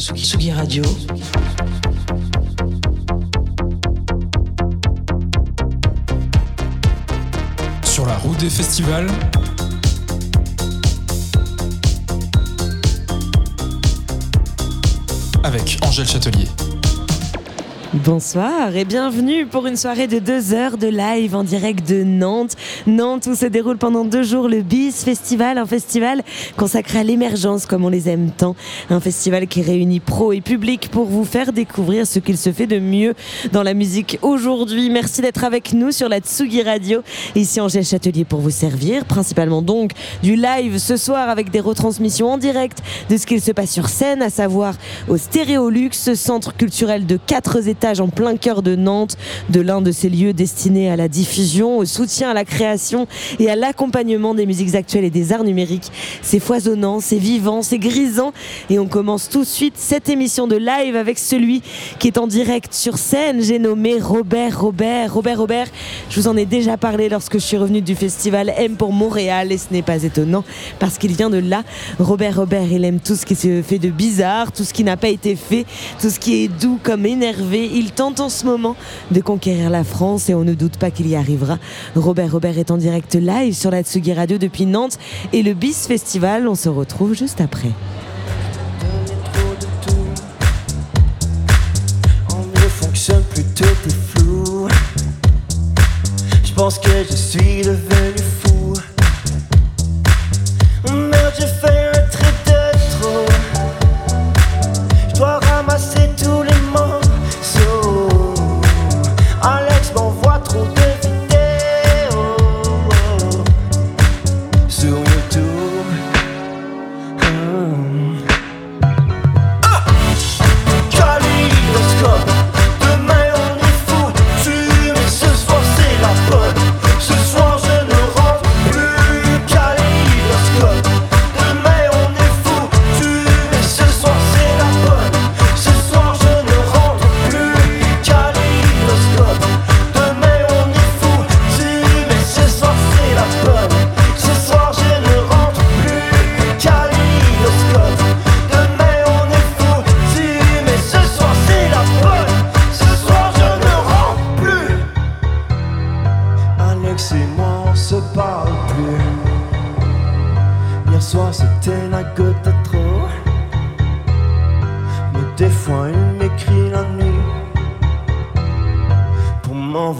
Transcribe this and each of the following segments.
Tsugi, Radio. Sur la route des festivals. Avec Angèle Châtelier. Bonsoir et bienvenue pour une soirée de deux heures de live en direct de Nantes. Nantes où se déroule pendant deux jours le BIS Festival, un festival consacré à l'émergence comme on les aime tant. Un festival qui réunit pro et public pour vous faire découvrir ce qu'il se fait de mieux dans la musique aujourd'hui. Merci d'être avec nous sur la Tsugi Radio. Ici Angèle Châtelier pour vous servir, principalement donc du live ce soir avec des retransmissions en direct de ce qu'il se passe sur scène, à savoir au Stéréolux, centre culturel de quatre en plein cœur de Nantes, de l'un de ces lieux destinés à la diffusion, au soutien à la création et à l'accompagnement des musiques actuelles et des arts numériques. C'est foisonnant, c'est vivant, c'est grisant. Et on commence tout de suite cette émission de live avec celui qui est en direct sur scène. J'ai nommé Robert Robert. Robert Robert, je vous en ai déjà parlé lorsque je suis revenu du festival M pour Montréal et ce n'est pas étonnant parce qu'il vient de là. Robert Robert, il aime tout ce qui se fait de bizarre, tout ce qui n'a pas été fait, tout ce qui est doux comme énervé il tente en ce moment de conquérir la France et on ne doute pas qu'il y arrivera. Robert Robert est en direct live sur la Tsugi Radio depuis Nantes et le BIS Festival. On se retrouve juste après. Je pense que je suis devenu fou.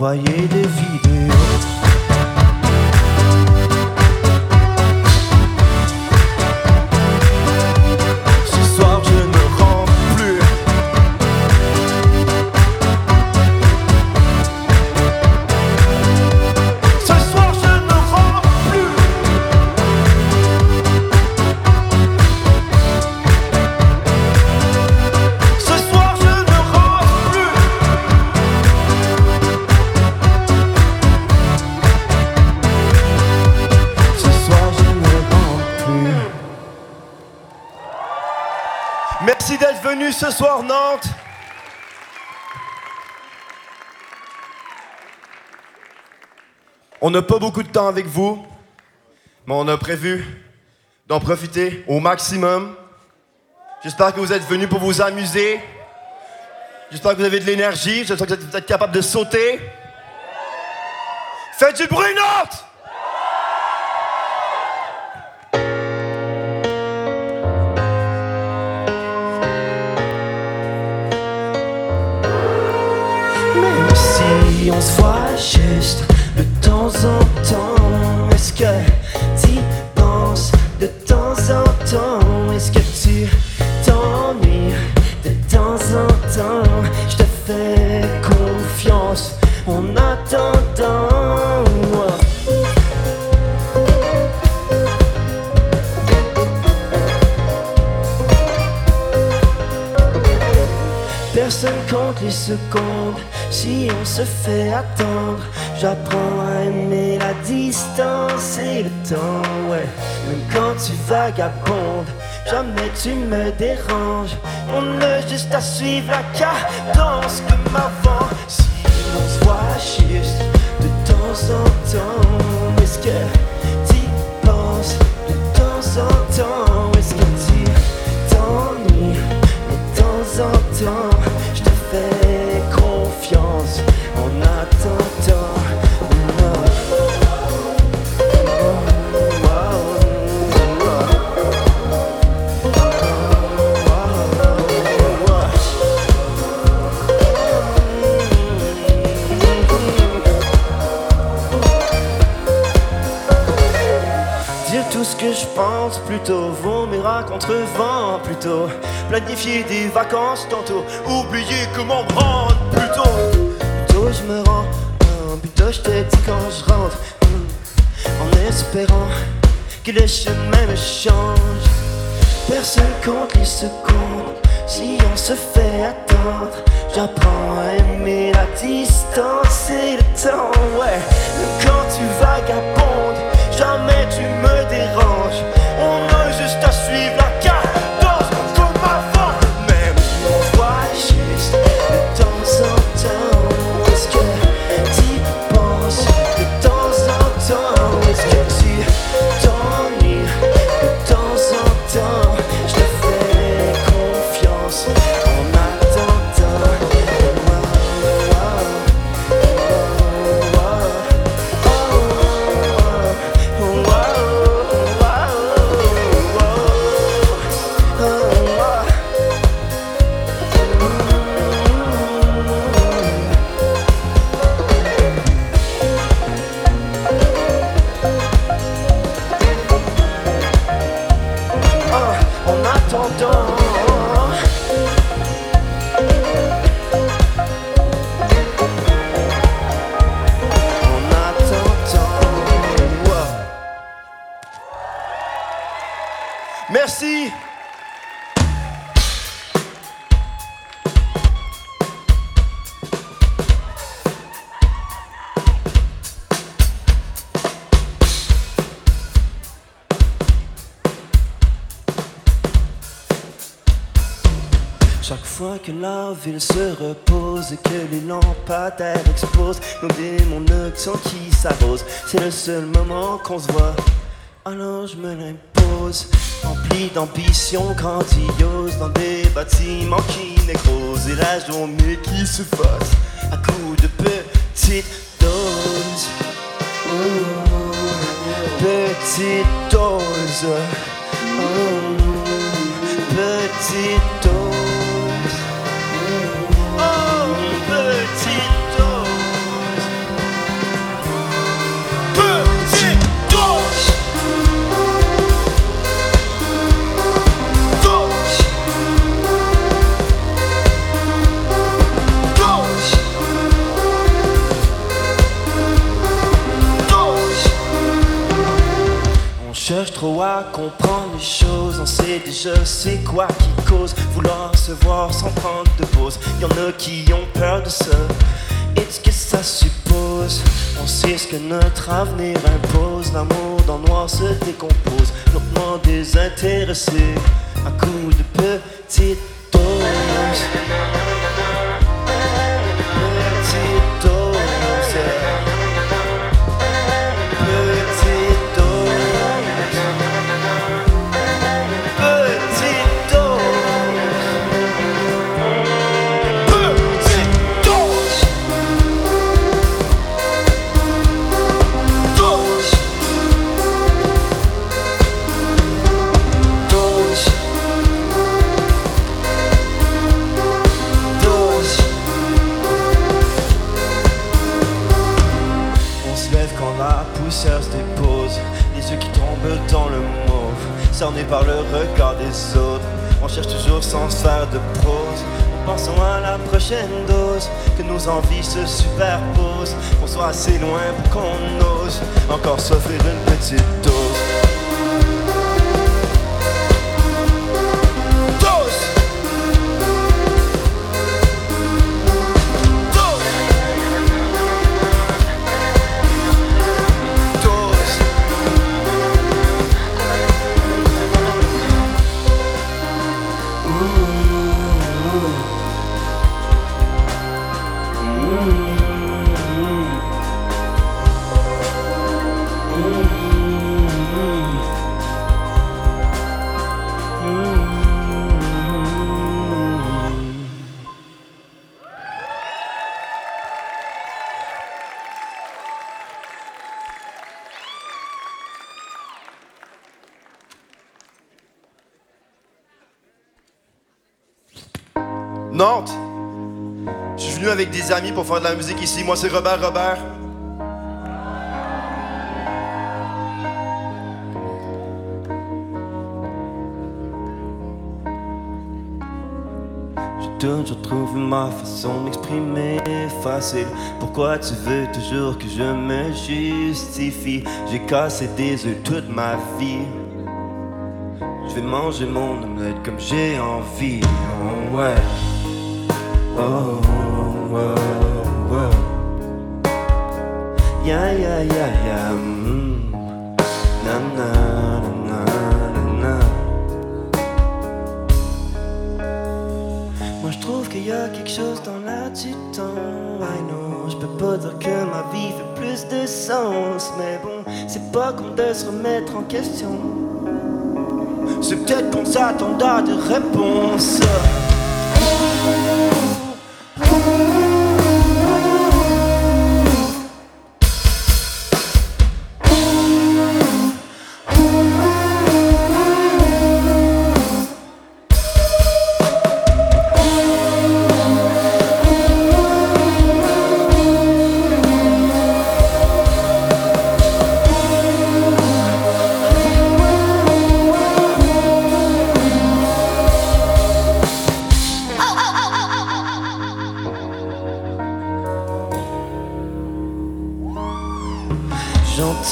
Pour m'envoyer des vidéos. Venu ce soir Nantes. On n'a pas beaucoup de temps avec vous, mais on a prévu d'en profiter au maximum. J'espère que vous êtes venus pour vous amuser. J'espère que vous avez de l'énergie. J'espère que vous êtes capable de sauter. Faites du bruit, Nantes! On se voit juste de temps en temps, est-ce que tu penses de temps en temps? Est-ce que tu t'ennuies de temps en temps? Je te fais confiance en attendant. Personne compte les secondes si on se fait attendre. J'apprends à aimer la distance et le temps, ouais. Même quand tu vagabondes, jamais tu me déranges. On a juste à suivre la cadence comme avant. Pense plutôt vomir à contre-vent plutôt. Planifier des vacances tantôt Oublier comment me rendre plutôt. Plutôt je me rends hein, Plutôt je te dis quand je rentre hmm, En espérant que le chemin me change. Personne compte les secondes Si on se fait attendre. J'apprends à aimer la distance et le temps Ouais. Quand tu vagabondes Jamais tu me déranges On que la ville se repose et que les lampadaires explosent, nos démons nocturnes qui s'arrosent, c'est le seul moment qu'on se voit. Alors je me l'impose, rempli d'ambition grandiose, dans des bâtiments qui nécrosent, et la journée qui se fasse à coups de petites doses. Ouh, petite dose. Ouh, petite comprendre les choses, on sait déjà c'est quoi qui cause vouloir se voir sans prendre de pause. Y en a qui ont peur de ça, et ce que ça suppose? On sait ce que notre avenir impose, l'amour dans le noir se décompose, lentement désintéressé, à coup de petites doses. Par le regard des autres. On cherche toujours sans faire de prose. Pensons à la prochaine dose, que nos envies se superposent, qu'on soit assez loin pour qu'on ose encore s'offrir une petite. Dose! pour faire de la musique ici. Moi, c'est Robert Robert. je trouve ma façon d'exprimer facile. Pourquoi tu veux toujours que je me justifie? J'ai cassé des œufs toute ma vie. Je vais manger mon omelette comme j'ai envie. Oh ouais. Oh ouais. Moi je trouve qu'il y a quelque chose dans temps. I know, je peux pas dire que ma vie fait plus de sens. Mais bon, c'est pas qu'on de se remettre en question. C'est peut-être qu'on s'attend à des réponses.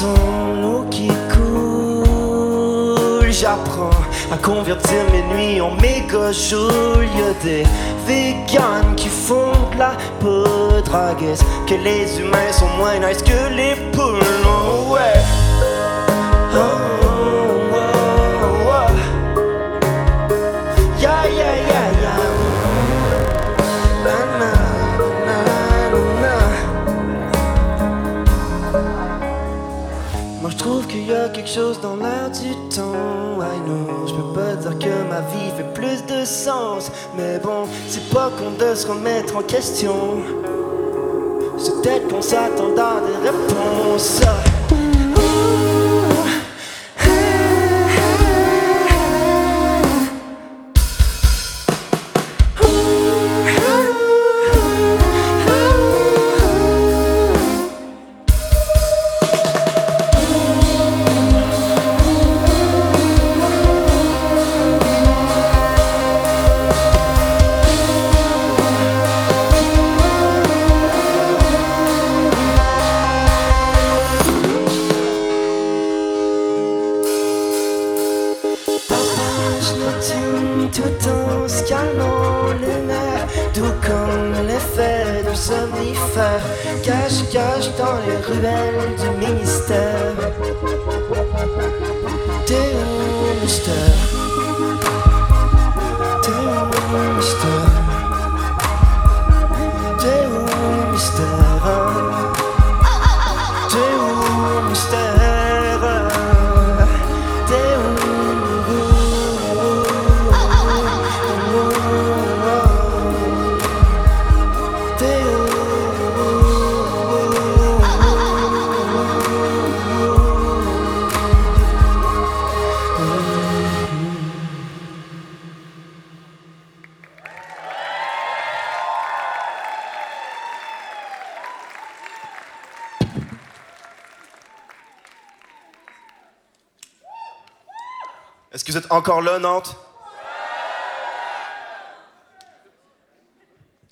L'eau qui coule, j'apprends à convertir mes nuits en méga jours. Y a des vegans qui font de la poudre à que les humains sont moins nice que les poules. Oh, ouais. Chose dans l'air du temps. I know, je peux pas dire que ma vie fait plus de sens. Mais bon, c'est pas qu'on de se remettre en question. C'est peut-être qu'on s'attend à des réponses. Nantes?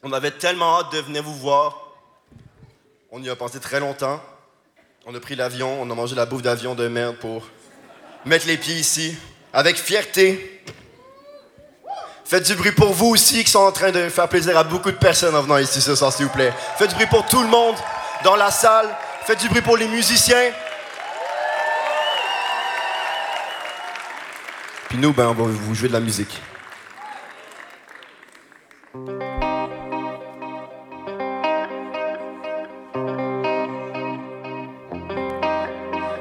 On avait tellement hâte de venir vous voir. On y a pensé très longtemps. On a pris l'avion, on a mangé la bouffe d'avion de merde pour mettre les pieds ici, avec fierté. Faites du bruit pour vous aussi qui sont en train de faire plaisir à beaucoup de personnes en venant ici ce soir, s'il vous plaît. Faites du bruit pour tout le monde dans la salle. Faites du bruit pour les musiciens. Puis nous, ben, on va vous jouer de la musique.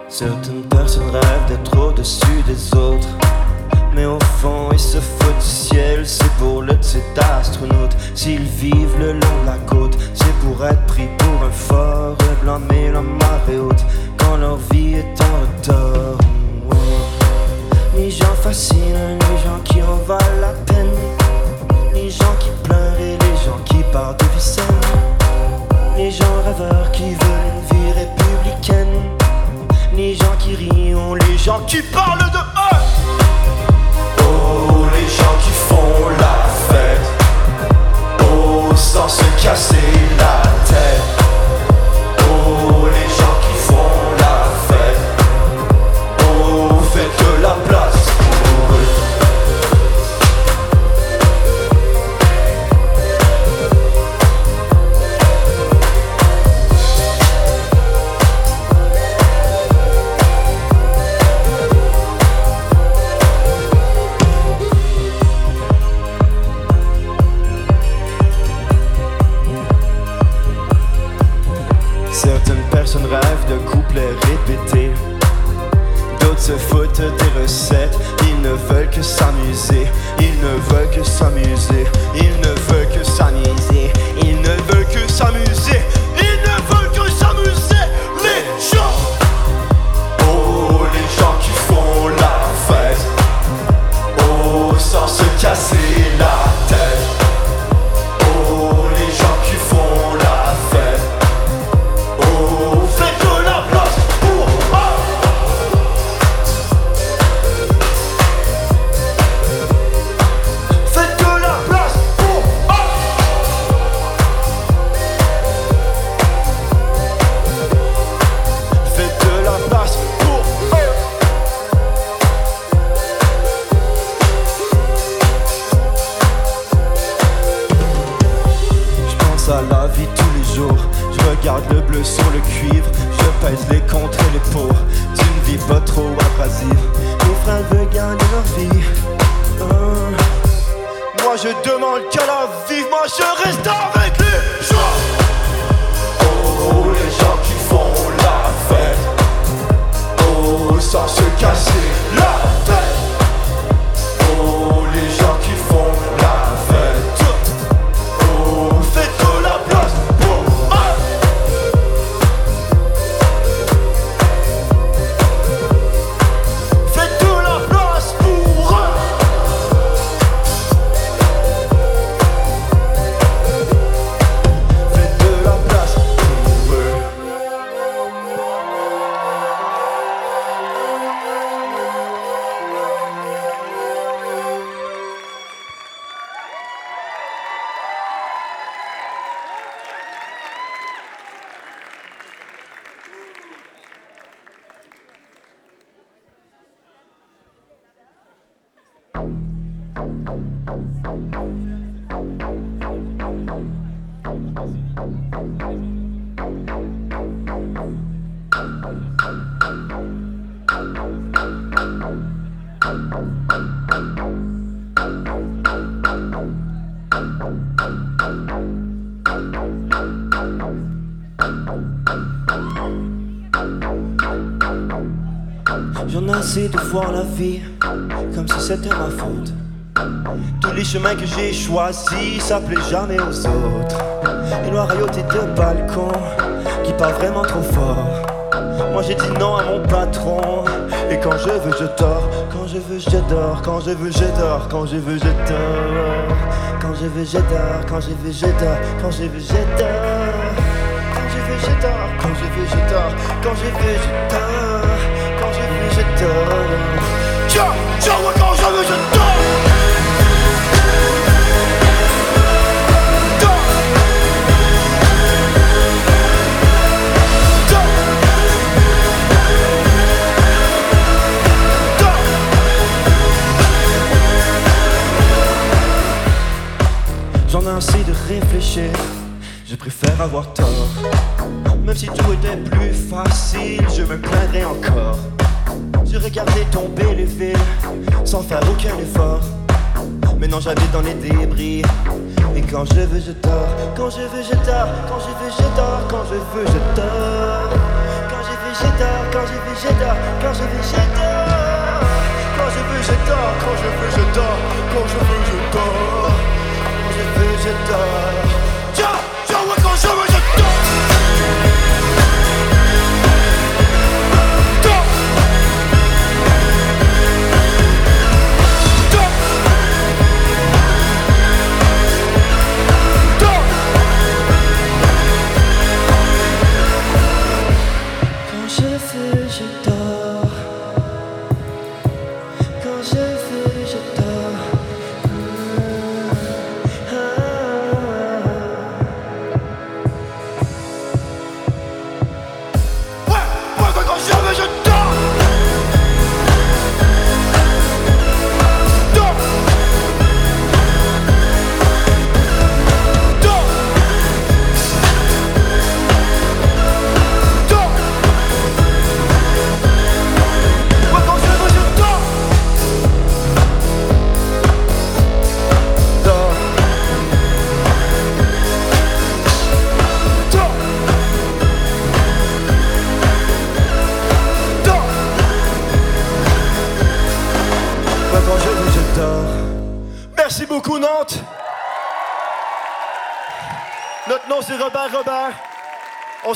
Certaines personnes rêvent d'être au-dessus des autres. Mais au fond, ils se foutent du ciel. C'est pour le titre d'astronaute. S'ils vivent le long de la côte, c'est pour être pris pour un fort et blâmer la marée haute. Quand leur vie est en retard. Les gens fascinent, les gens qui en valent la peine. Les gens qui pleurent et les gens qui partent de vie saine, Les gens rêveurs qui veulent une vie républicaine. Les gens qui rient, les gens qui parlent de eux. Oh, les gens qui font la fête. Oh, sans se casser la comme si c'était ma faute. Tous les chemins que j'ai choisis s'appelaient jamais aux autres. Et noir rayoté de balcon qui parle vraiment trop fort. Moi j'ai dit non à mon patron. Et quand je veux, je dors. Quand je veux, je dors. Quand je veux, je dors. Quand je veux, je dors. Quand je veux, je dors. Quand je veux, je dors. Quand je veux, je dors. Quand je veux, je dors. Quand je veux, je. Quand je veux, je. Quand je veux. Tiens. J'en ai assez de réfléchir, je préfère avoir tort. Même si tout était plus facile, je me plaindrais encore. J'ai regardé tomber les villes sans faire aucun effort. Maintenant j'habite dans les débris. Et quand je veux, je dors. Quand je veux, je dors. Quand je veux, je dors. Quand je veux, je dors. Quand je veux, je dors. Quand je veux, je dors. Quand je veux, je dors. Quand je veux, je dors. Quand je veux, je dors. Quand je veux, je dors. Quand je veux, je dors. Quand je veux, je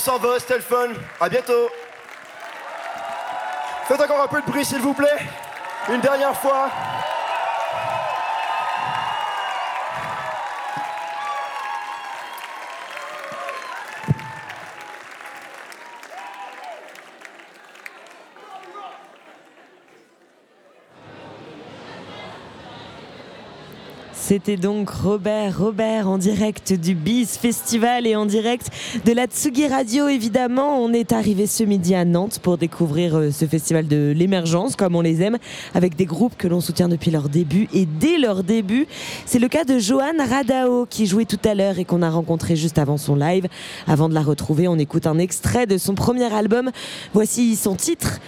s'en va, c'était le. À bientôt. Faites encore un peu de bruit, s'il vous plaît. Une dernière fois. C'était donc Robert, Robert en direct du BIS Festival et en direct de la Tsugi Radio évidemment. On est arrivé ce midi à Nantes pour découvrir euh, ce festival de l'émergence comme on les aime avec des groupes que l'on soutient depuis leur début et dès leur début. C'est le cas de Johan Radao qui jouait tout à l'heure et qu'on a rencontré juste avant son live. Avant de la retrouver, on écoute un extrait de son premier album. Voici son titre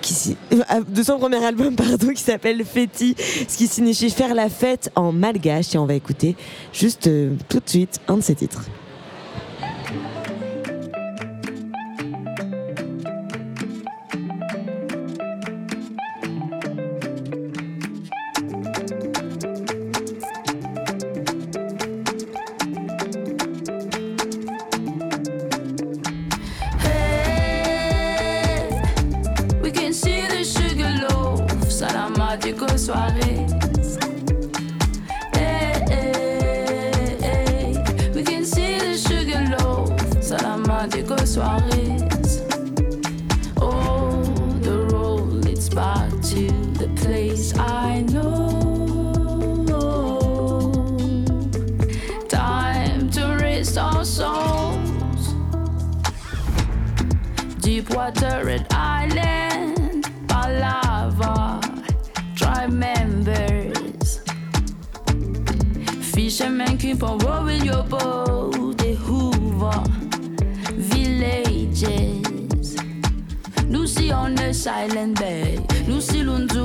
qui, euh, de son premier album pardon, qui s'appelle Feti, ce qui signifie faire la fête en malgache. Et on va écouter juste euh, tout de suite un de ses titres.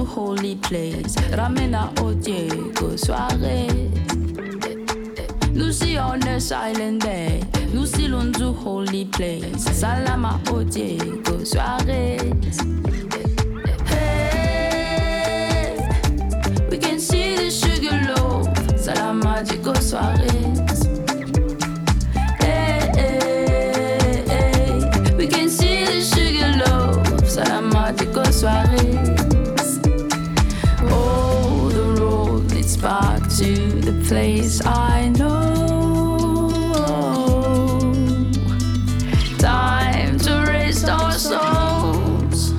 holy place. Ramena au Diego soirée. Nous si on est island day. Nous si l'on du holy place. Salama au Diego soirée. Hey, we can see the sugar loaf. Salama Diego soirée. Place I know. Time to rest our souls.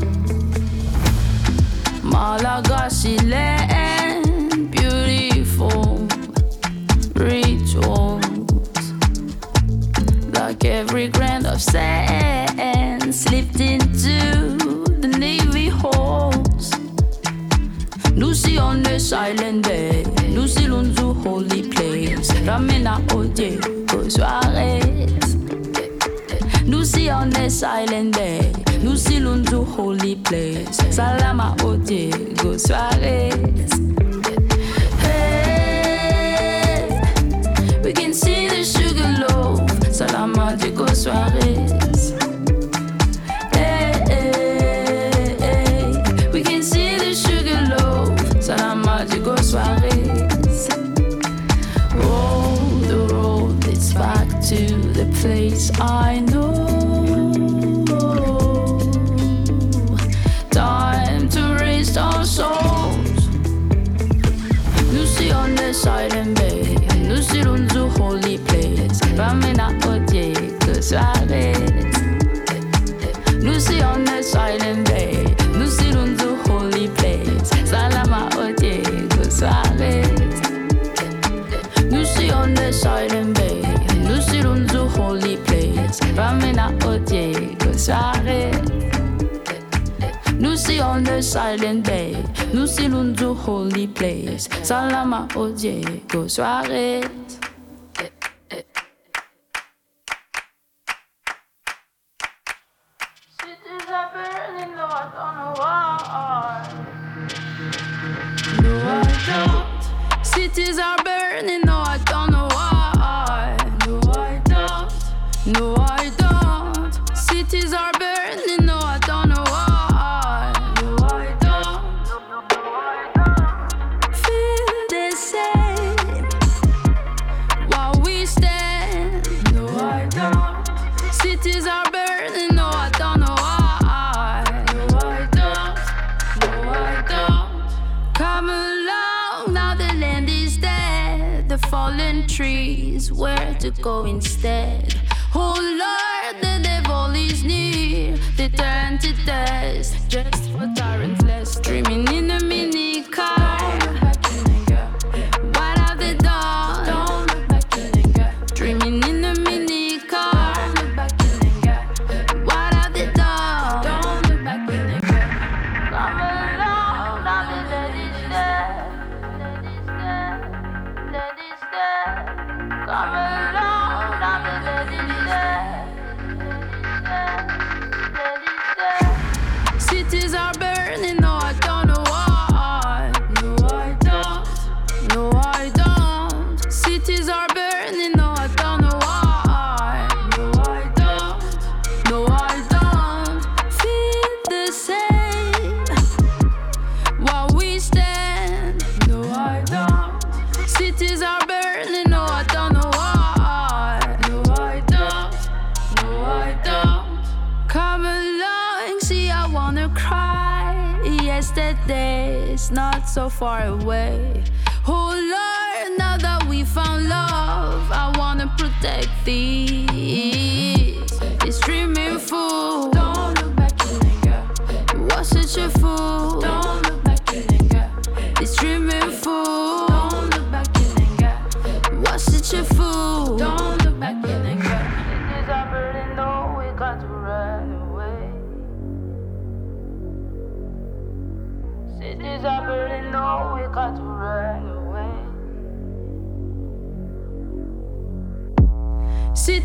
Malagasy land, beautiful rituals. Like every grain of sand slipped into the navy holds. Lucy on the eh? silent Ramena OJ aux soirées. Nous si on est silent day, nous si l'on do holy place. Salama OJ aux soirées. Hey, we can see the sugar loaf. Salama de aux soirées. Place I know. Time to raise our souls. Lucy on the silent bay, Lucy Lunzu holy place. Ramena Odie, que soirée. s'arrête. Nous on the silent day, nous si l'un du holy place. Salama au Diego soirée. To go instead? Oh Lord, the devil is near. They turn to dust just for talentless, dreaming so far away. Oh Lord, now that we found love, I wanna protect these. This dreaming fool. Don't look back, nigga. Was such a fool. Don't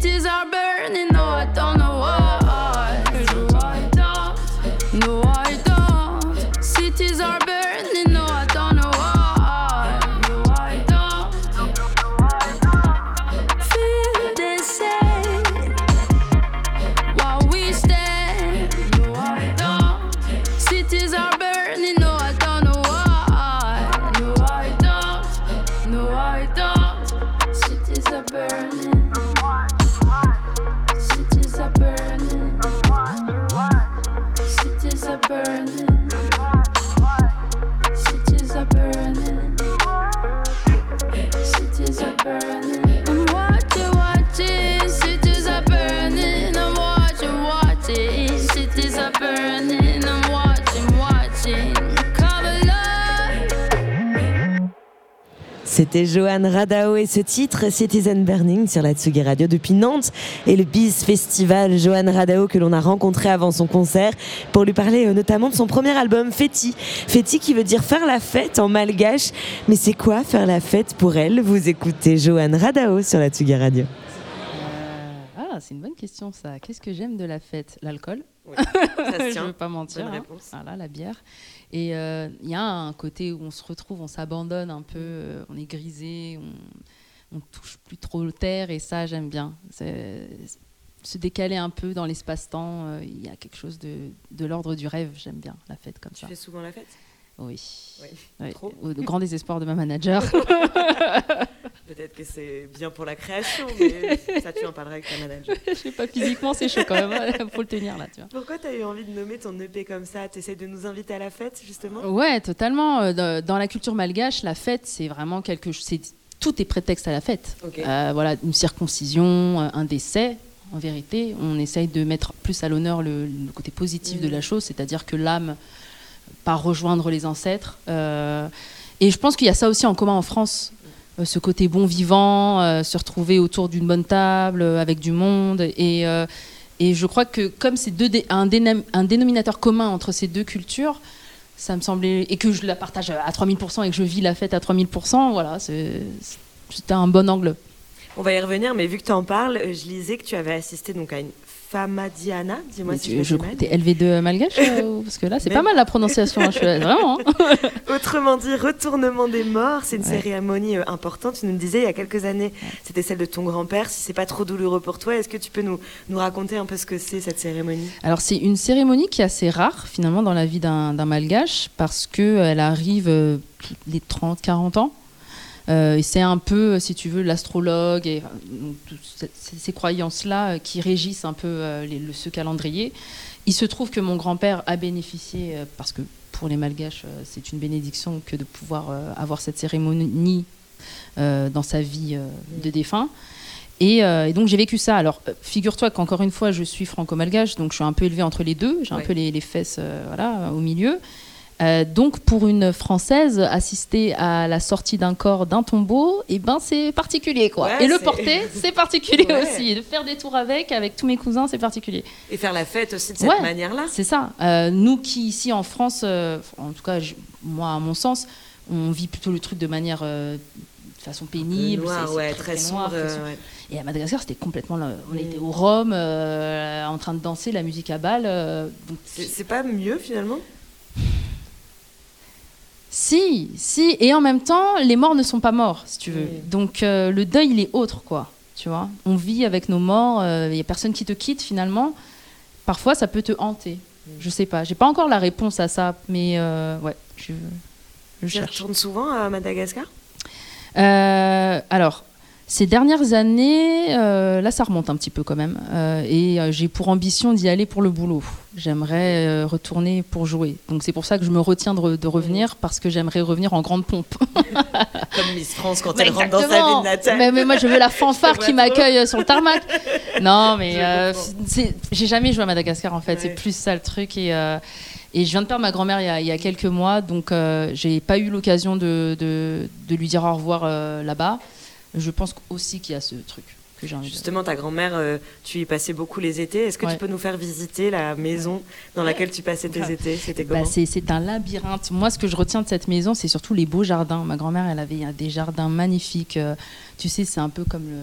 Cities are burning, C'était Johan Radao et ce titre Citizen Burning sur la Tsugi Radio depuis Nantes et le Biz Festival. Johan Radao que l'on a rencontré avant son concert pour lui parler euh, notamment de son premier album Feti. Feti qui veut dire faire la fête en malgache. Mais c'est quoi faire la fête pour elle? Vous écoutez Johan Radao sur la Tsugi Radio. Euh, ah, c'est une bonne question ça. Qu'est-ce que j'aime de la fête? L'alcool? Ça Je ne veux pas mentir. Bonne hein. réponse. Voilà, la bière. Et euh, il y a un côté où on se retrouve, on s'abandonne un peu, euh, on est grisé, on, on touche plus trop terre et ça j'aime bien. Se décaler un peu dans l'espace-temps, euh, il y a quelque chose de, de l'ordre du rêve, j'aime bien la fête comme ça. fais souvent la fête? Oui. Oui. Oui. Trop Au grand désespoir de ma manager. Peut-être que c'est bien pour la création, mais ça tu en parleras avec ta manager. Je sais pas, physiquement c'est chaud quand même, faut le tenir là, tu vois. Pourquoi tu as eu envie de nommer ton EP comme ça? Tu essaies de nous inviter à la fête justement? Ouais, totalement. Euh, Dans la culture malgache, la fête, c'est vraiment quelque chose. c'est- Tout est prétexte à la fête. Ok. Euh, voilà, une circoncision, euh, un décès. En vérité, on essaye de mettre plus à l'honneur le, le côté positif de la chose, c'est-à-dire que l'âme part rejoindre les ancêtres. Euh, et je pense qu'il y a ça aussi en commun en France, euh, ce côté bon vivant, euh, se retrouver autour d'une bonne table, avec du monde. Et, et je crois que comme c'est dé- un, un dénominateur commun entre ces deux cultures, ça me semblait et que je la partage à 3000% et que je vis la fête à 3000%, voilà, c'était un bon angle. On va y revenir, mais vu que tu en parles, je lisais que tu avais assisté donc à une Famadiana, dis-moi si tu- je je t'es LV2 malgache euh, parce que là c'est pas mal la prononciation, hein, je suis- vraiment. hein. Autrement dit, Retournement des morts, c'est une Ouais. cérémonie euh, importante. Tu nous le disais il y a quelques années, c'était celle de ton grand-père. Si c'est pas trop douloureux pour toi, est-ce que tu peux nous, nous raconter un peu ce que c'est cette cérémonie? Alors c'est une cérémonie qui est assez rare finalement dans la vie d'un malgache parce qu'elle arrive euh, tous les 30-40 ans. Euh, c'est un peu, si tu veux, l'astrologue et enfin, toutes ces, ces croyances-là euh, qui régissent un peu euh, les- le- ce calendrier. Il se trouve que mon grand-père a bénéficié, parce que pour les malgaches, c'est une bénédiction que de pouvoir avoir cette cérémonie dans sa vie de défunt. Et, euh, et donc j'ai vécu ça. Alors figure-toi qu'encore une fois, je suis franco-malgache, donc je suis un peu élevée entre les deux. J'ai un peu les, les fesses euh, voilà, au milieu. Euh, donc pour une Française, assister à la sortie d'un corps d'un tombeau, et ben c'est particulier quoi. Ouais, et le porter, c'est particulier Ouais. aussi. Et de faire des tours avec, avec tous mes cousins, c'est particulier. Et faire la fête aussi de cette Ouais. manière-là. C'est ça. Euh, nous qui ici en France, euh, en tout cas je- moi à mon sens, on vit plutôt le truc de manière de façon pénible, Noir, ouais, très, très, très noir, sombre. très sombre. ouais. Et à Madagascar, c'était complètement. là. On Mm. était au Rhum, euh, en train de danser la musique à balle. euh, c'est pas mieux finalement? Si, si, et en même temps, les morts ne sont pas morts, si tu veux. Donc euh, le deuil, il est autre, quoi. Tu vois, on vit avec nos morts. Il y a personne qui te quitte finalement. Parfois, ça peut te hanter. Mm. Je sais pas. J'ai pas encore la réponse à ça, mais euh, ouais, je, je Tu cherche. retournes souvent à Madagascar? Euh, alors, ces dernières années, euh, là, ça remonte un petit peu quand même. Euh, et euh, j'ai pour ambition d'y aller pour le boulot. J'aimerais euh, retourner pour jouer. Donc c'est pour ça que je me retiens de, re- de revenir, parce que j'aimerais revenir en grande pompe. Comme Miss France quand Mais elle rentre dans sa ville natale. Mais, mais moi, je veux la fanfare qui m'accueille sur le tarmac. Non, mais j'ai jamais joué à Madagascar en fait. Ouais. C'est plus ça le truc. Et, et je viens de perdre ma grand-mère il, y a- il y a quelques mois, donc euh, j'ai pas eu l'occasion de, de- de lui dire au revoir euh, là-bas. Je pense aussi qu'il y a ce truc que j'ai envie de Justement, ta grand-mère, euh, tu y passais beaucoup les étés. Est-ce que Ouais. tu peux nous faire visiter la maison dans laquelle tu passais tes Ouais. étés? C'était Bah, c'est, un labyrinthe. Moi, ce que je retiens de cette maison, c'est surtout les beaux jardins. Ma grand-mère, elle avait des jardins magnifiques. Euh, tu sais, c'est un peu comme le,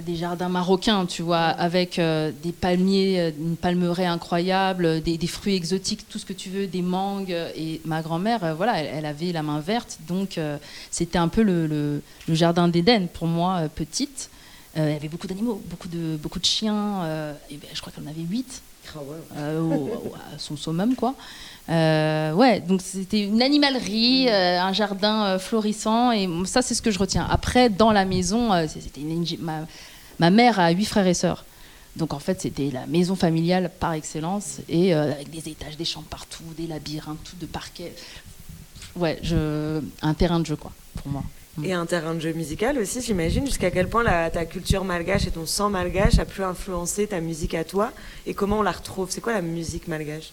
des jardins marocains, tu vois, avec euh, des palmiers, euh, une palmeraie incroyable, euh, des, des fruits exotiques, tout ce que tu veux, des mangues. Et ma grand-mère, euh, voilà, elle, elle avait la main verte, donc euh, c'était un peu le, le- le jardin d'Éden pour moi, euh, petite. Euh, il y avait beaucoup d'animaux, beaucoup de, beaucoup de chiens. euh, et ben, je crois qu'elle en avait huit euh, au- au- à son summum quoi. Euh, ouais, donc c'était une animalerie, euh, un jardin euh, florissant et ça c'est ce que je retiens. Après dans la maison, c'était une- ma, ma mère a huit frères et sœurs. Donc en fait c'était la maison familiale par excellence et avec des étages, des chambres partout, des labyrinthes, tout de parquet. Ouais, je, un terrain de jeu quoi pour moi. Et un terrain de jeu musical aussi, j'imagine. Jusqu'à quel point la- ta culture malgache et ton sang malgache a pu influencer ta musique à toi Et comment on la retrouve? C'est quoi la musique malgache?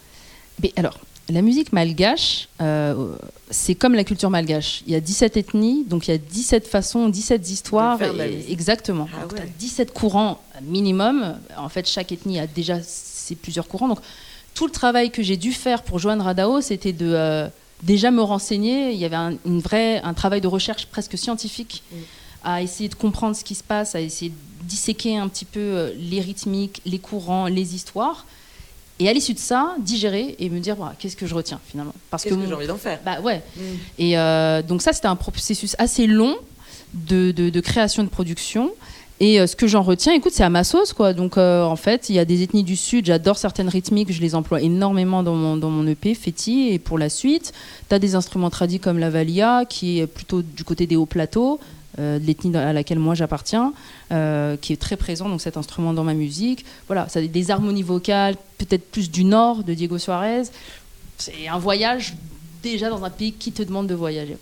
Mais alors, la musique malgache, euh, c'est comme la culture malgache. Il y a 17 ethnies, donc il y a 17 façons, 17 histoires. Et- exactement. Ah Donc, ouais. tu as 17 courants minimum. En fait, chaque ethnie a déjà ses plusieurs courants. Donc, tout le travail que j'ai dû faire pour joindre Radao, c'était de euh, déjà me renseigner. Il y avait un, une vraie, un travail de recherche presque scientifique Mm. à essayer de comprendre ce qui se passe, à essayer de disséquer un petit peu euh, les rythmiques, les courants, les histoires. Et à l'issue de ça, digérer et me dire voilà, qu'est-ce que je retiens finalement? Parce Qu'est-ce que, j'ai envie d'en faire? Bah ouais. Mm. Et euh, donc ça, c'était un processus assez long de, de- de création de production. Et euh, ce que j'en retiens, écoute, c'est à ma sauce, quoi. Donc euh, en fait, il y a des ethnies du Sud, j'adore certaines rythmiques, je les emploie énormément dans mon, dans mon EP, Feti. Et pour la suite, tu as des instruments tradis comme la valia, qui est plutôt du côté des hauts plateaux, euh, de l'ethnie à laquelle moi j'appartiens, euh, qui est très présent, donc cet instrument dans ma musique. Voilà, ça des harmonies vocales, peut-être plus du Nord, de Diego Suarez. C'est un voyage déjà dans un pays qui te demande de voyager.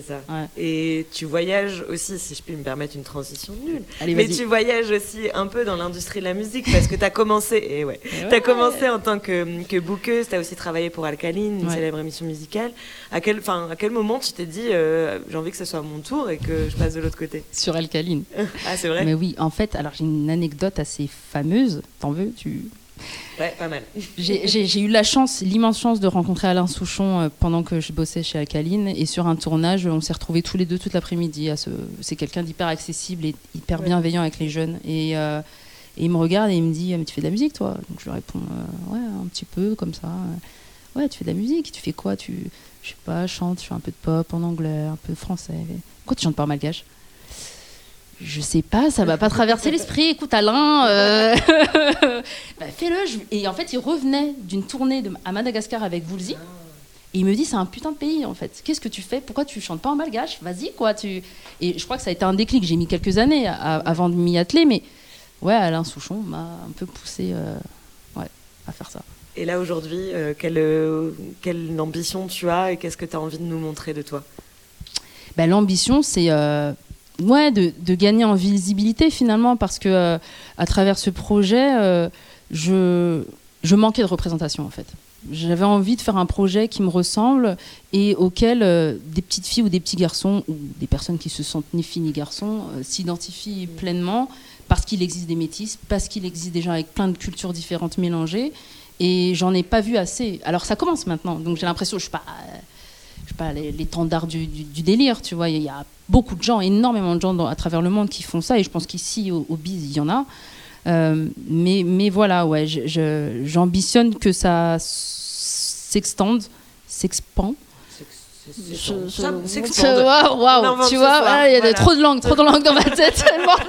C'est ça. Ouais. Et tu voyages aussi, si je puis me permettre une transition nulle, Allez, mais tu voyages aussi un peu dans l'industrie de la musique parce que tu as commencé, et ouais, Et ouais. tu as commencé en tant que, que bouqueuse, tu as aussi travaillé pour Alcaline, une Ouais. célèbre émission musicale. À quel, enfin, à quel moment tu t'es dit euh, j'ai envie que ce soit mon tour et que je passe de l'autre côté? Sur Alcaline. Ah, c'est vrai? Mais oui, en fait, alors j'ai une anecdote assez fameuse. T'en veux tu... Ouais, pas mal. J'ai eu la chance, l'immense chance de rencontrer Alain Souchon euh, pendant que je bossais chez Alcaline. Et sur un tournage, on s'est retrouvés tous les deux toute l'après-midi. C'est quelqu'un d'hyper accessible et hyper Ouais. bienveillant avec les jeunes. Et, euh, et il me regarde et il me dit Mais Tu fais de la musique, toi? Donc je lui réponds euh, Ouais, un petit peu, comme ça. Ouais, tu fais de la musique. Tu fais quoi? Tu, Je sais pas, chante, je fais un peu de pop en anglais, un peu de français. Pourquoi tu chantes pas en malgache? Je sais pas, ça m'a pas traversé l'esprit. Écoute, Alain, euh, bah, fais-le. Et en fait, il revenait d'une tournée de- à Madagascar avec Woolsey. Et il me dit, c'est un putain de pays en fait. Qu'est-ce que tu fais? Pourquoi tu chantes pas en malgache? Vas-y quoi. Tu... Et je crois que ça a été un déclic. J'ai mis quelques années à- avant de m'y atteler, mais ouais, Alain Souchon m'a un peu poussé euh, ouais, à faire ça. Et là aujourd'hui, euh, quelle, quelle ambition tu as et qu'est-ce que tu as envie de nous montrer de toi? Bah, l'ambition, c'est ouais, de, gagner en visibilité finalement, parce que euh, à travers ce projet, euh, je, je manquais de représentation en fait. J'avais envie de faire un projet qui me ressemble et auquel euh, des petites filles ou des petits garçons ou des personnes qui se sentent ni filles ni garçons s'identifient pleinement parce qu'il existe des métis, parce qu'il existe des gens avec plein de cultures différentes mélangées et j'en ai pas vu assez. Alors ça commence maintenant, donc j'ai l'impression je suis pas je sais pas, les- l'étendard du, du- du délire, tu vois. Il y a beaucoup de gens, énormément de gens dans- à travers le monde qui font ça, et je pense qu'ici, au, au Biz, il y en a. Euh, mais, mais voilà, ouais, je- je- j'ambitionne que ça s'extende, s'expand. Je- je- Ça je- s'expande. Waouh, invente tu vois, voilà, il y a voilà. trop de langues, trop de langues dans ma tête, bordel.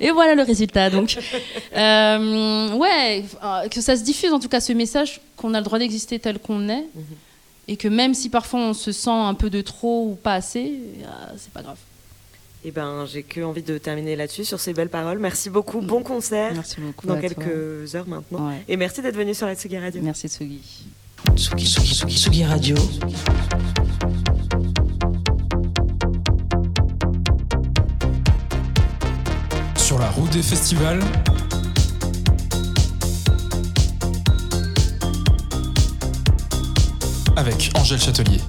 Et voilà le résultat. Donc, Euh, ouais, euh, que ça se diffuse en tout cas ce message qu'on a le droit d'exister tel qu'on est, Mhm. Et que même si parfois on se sent un peu de trop ou pas assez, euh, c'est pas grave. Eh ben, j'ai que envie de terminer là-dessus sur ces belles paroles. Merci beaucoup. Bon concert Merci beaucoup. dans toi. quelques heures maintenant. Ouais. Et merci d'être venu sur la Tsugi Radio. Merci Tsugi. Tsugi, Tsugi, Tsugi, Tsugi Radio. Sur la route des festivals. Avec Angèle Châtelier.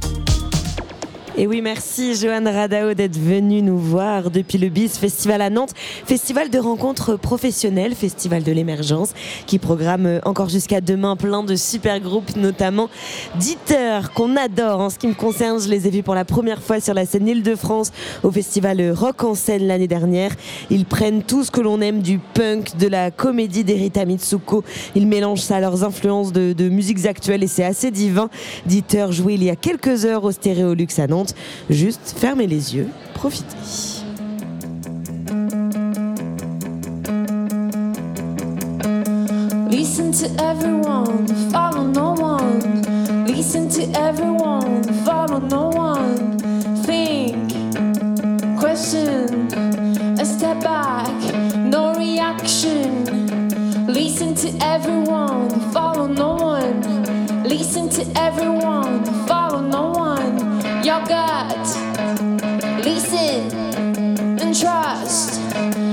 Et oui, merci Johan Radao d'être venu nous voir depuis le BIS Festival à Nantes, festival de rencontres professionnelles, festival de l'émergence, qui programme euh, encore jusqu'à demain plein de super groupes, notamment Dieter, qu'on adore. En ce qui me concerne, je les ai vus pour la première fois sur la scène Île-de-France au festival Rock en scène l'année dernière. Ils prennent tout ce que l'on aime du punk, de la comédie d'Erita Mitsuko. Ils mélangent ça à leurs influences de, de musiques actuelles et c'est assez divin. Dieter joué il y a quelques heures au Stéréolux à Nantes. Juste fermez les yeux, profitez. Listen to everyone, follow no one. Listen to everyone, follow no one. Think, question, a step back, no reaction. Listen to everyone, follow no one. Listen to everyone, follow no one. Your gut, listen and trust.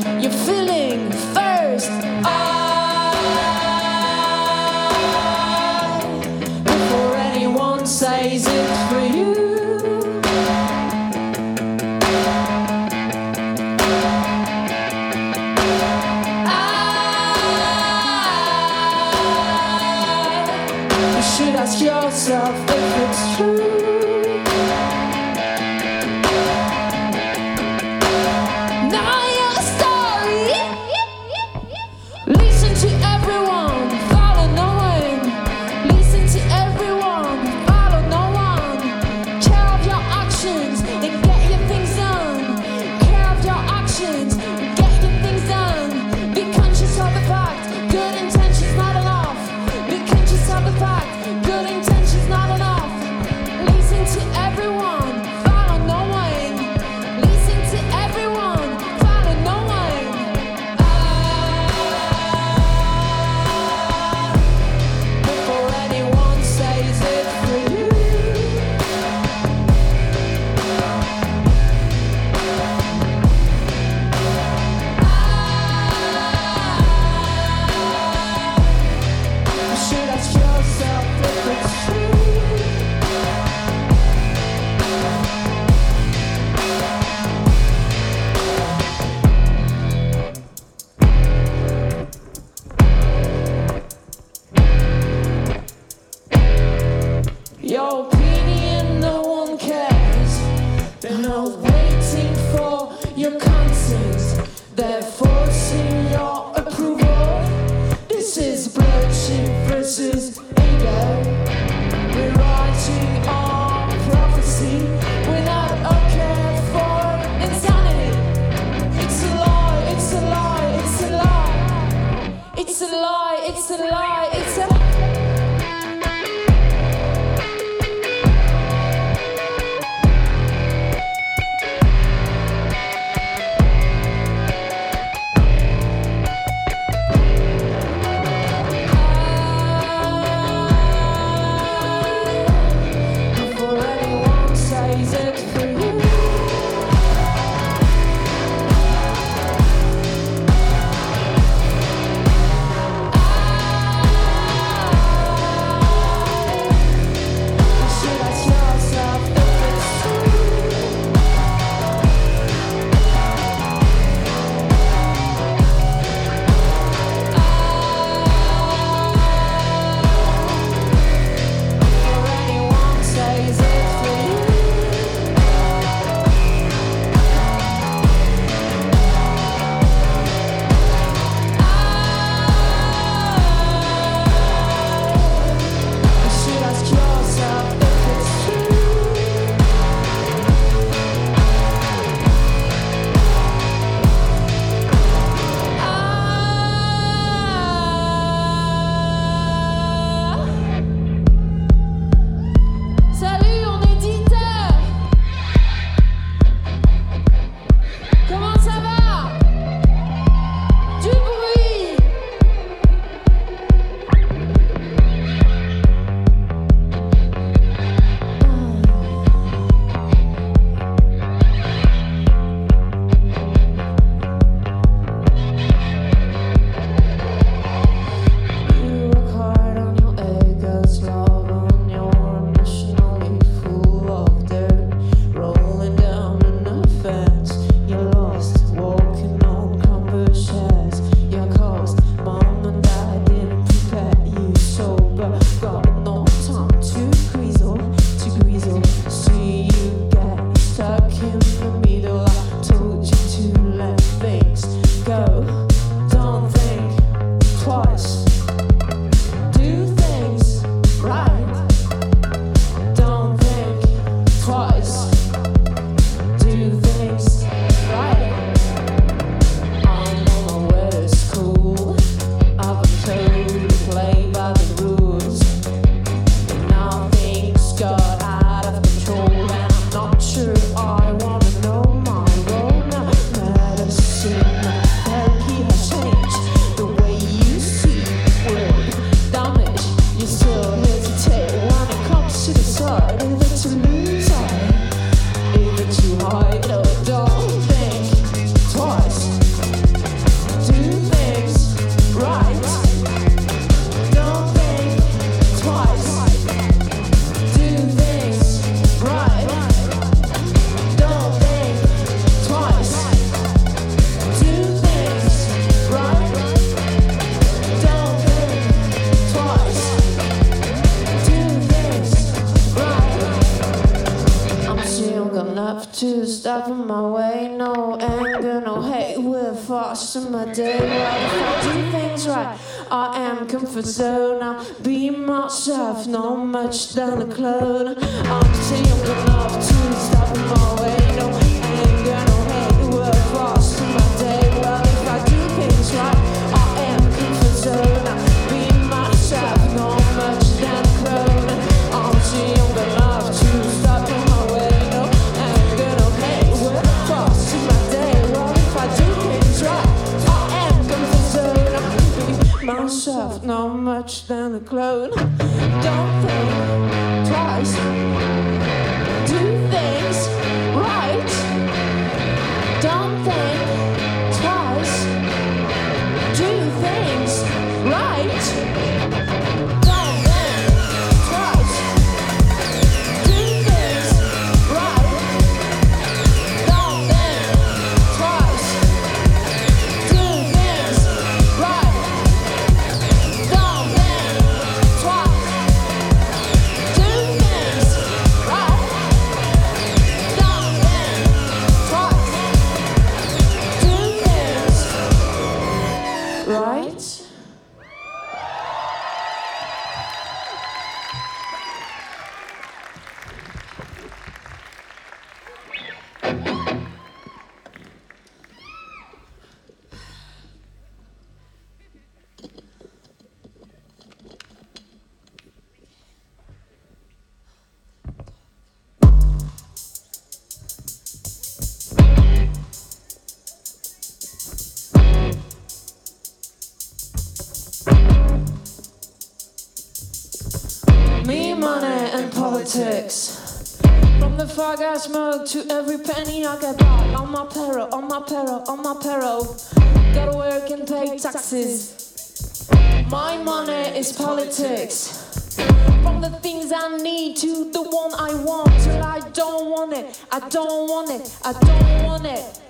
I don't want it, I don't want it.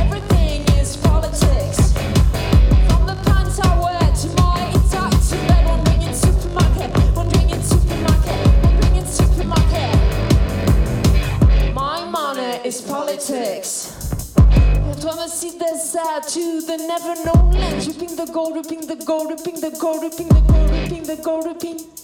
Everything is politics. From the pants I wear to my intact to bed, wandering in supermarket, wandering in supermarket, wandering in supermarket. My money is politics. Toi merci dessert to the never known land, ripping the gold, ripping the gold, ripping the gold, ripping the gold, ripping the gold, ripping. Everything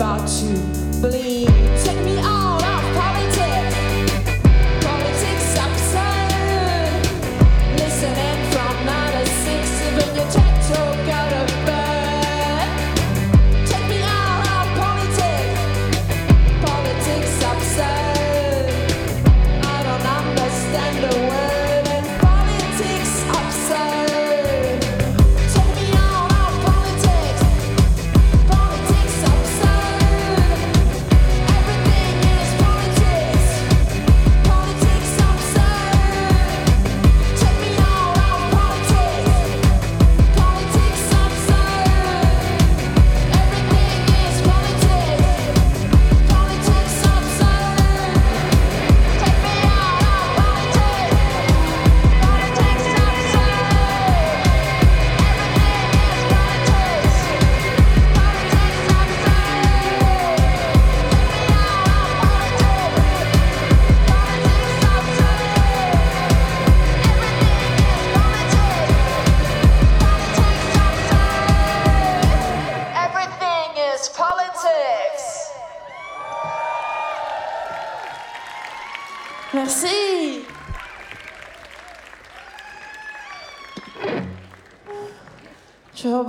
about to bleed. Take me out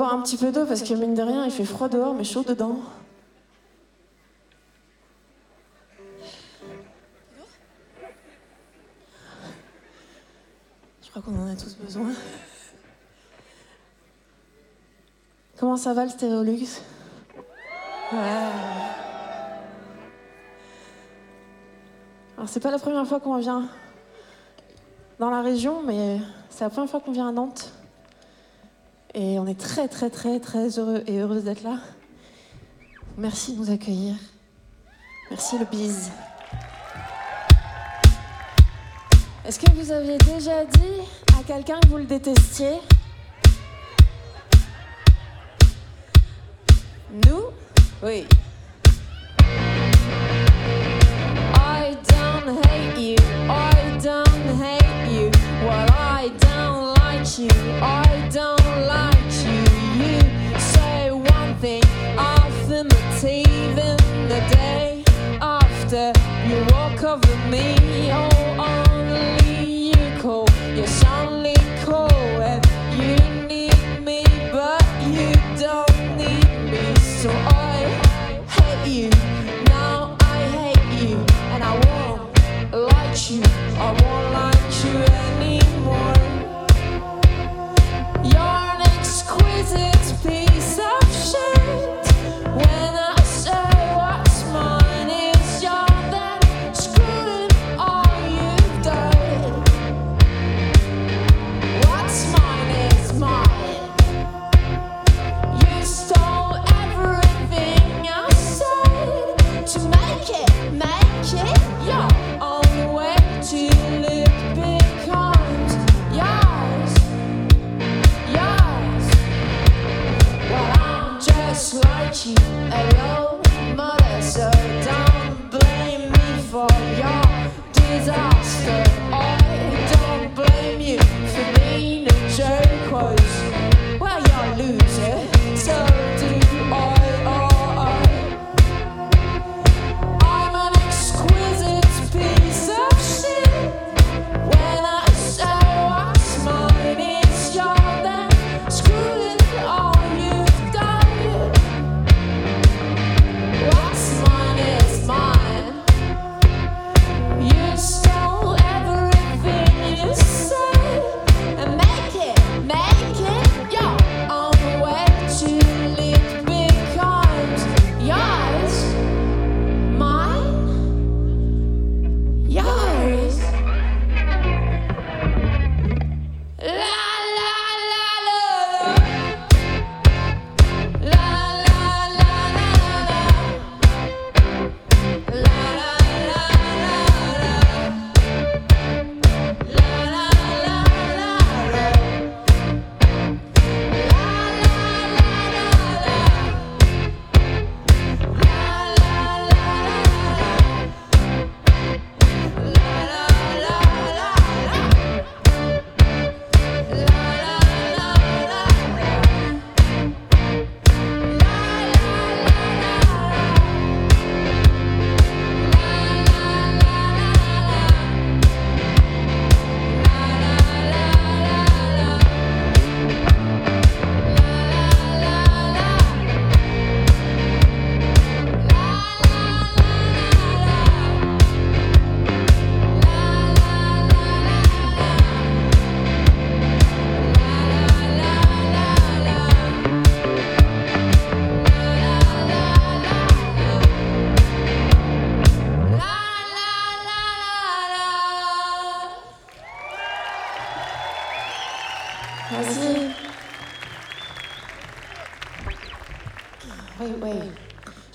un petit peu d'eau parce que mine de rien, il fait froid dehors mais chaud dedans. Je crois qu'on en a tous besoin. Comment ça va le Stéréolux? Alors c'est pas la première fois qu'on vient dans la région, mais c'est la première fois qu'on vient à Nantes. Et on est très, très, très, très heureux et heureuse d'être là. Merci de nous accueillir. Merci, le bise. Est-ce que vous aviez déjà dit à quelqu'un que vous le détestiez? Nous? Oui. I don't hate you, I don't hate you, what I don't you. I don't like.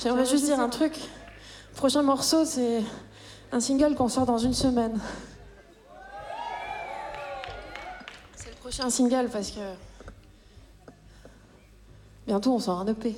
J'aimerais juste dire un truc. Prochain morceau, c'est un single qu'on sort dans une semaine. C'est le prochain single parce que bientôt on sort un EP.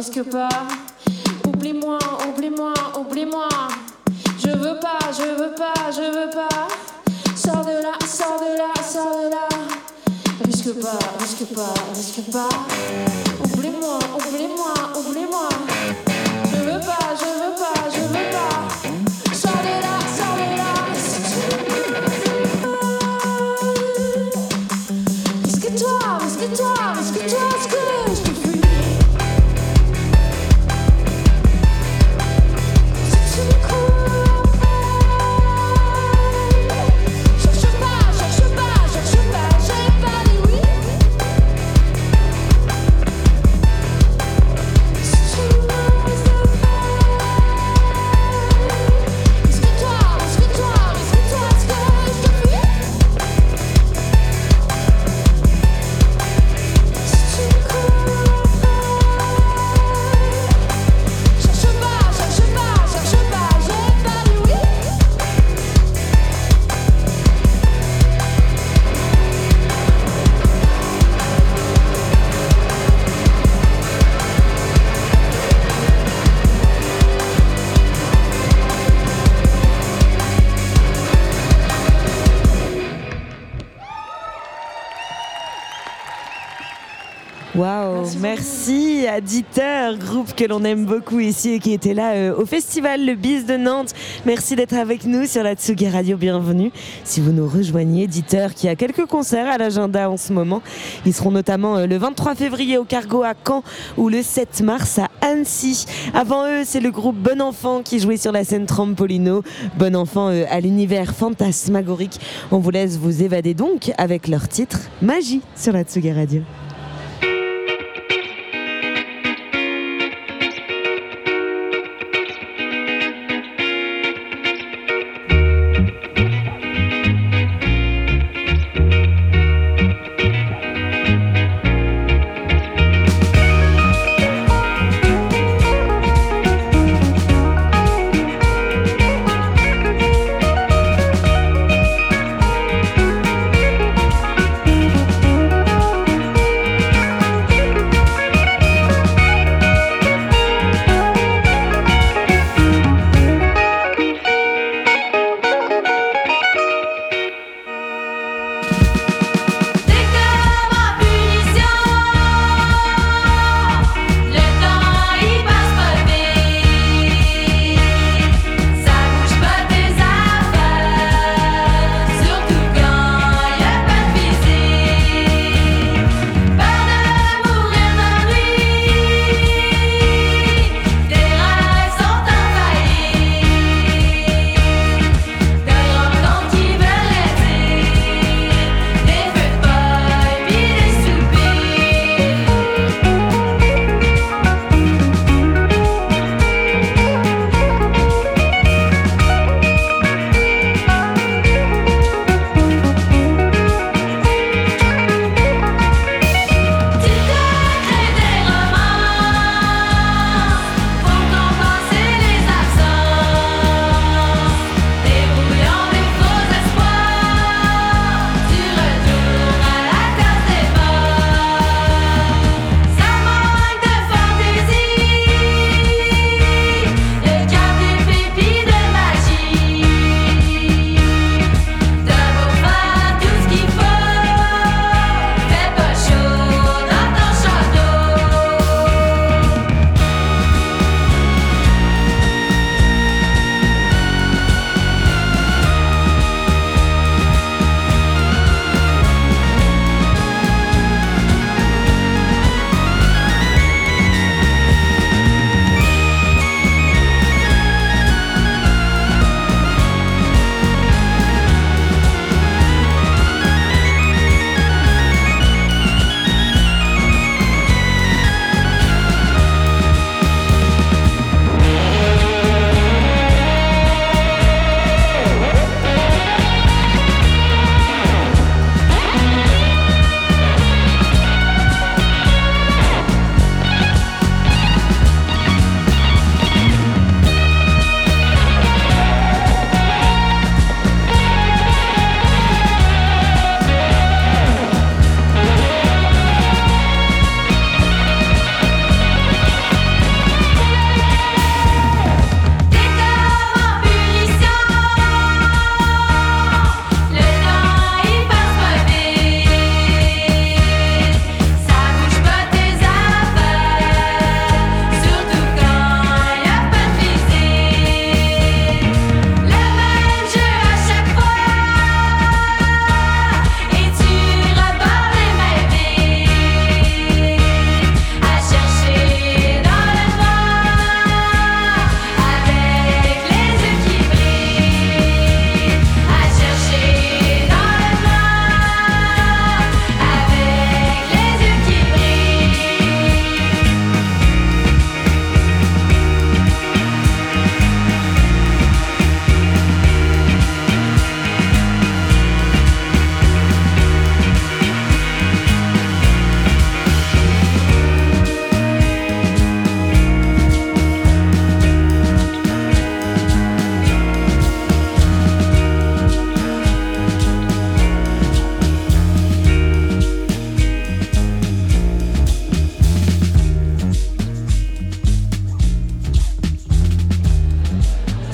risque pas que l'on aime beaucoup ici et qui était là euh, au festival Le Bis de Nantes. Merci d'être avec nous sur la Tsugi Radio. Bienvenue. Si vous nous rejoignez, Dieter qui a quelques concerts à l'agenda en ce moment. Ils seront notamment euh, le 23 février au Cargo à Caen ou le 7 mars à Annecy. Avant eux, c'est le groupe Bon Enfant qui jouait sur la scène Trampolino. Bon Enfant euh, à l'univers fantasmagorique. On vous laisse vous évader donc avec leur titre Magie sur la Tsugi Radio.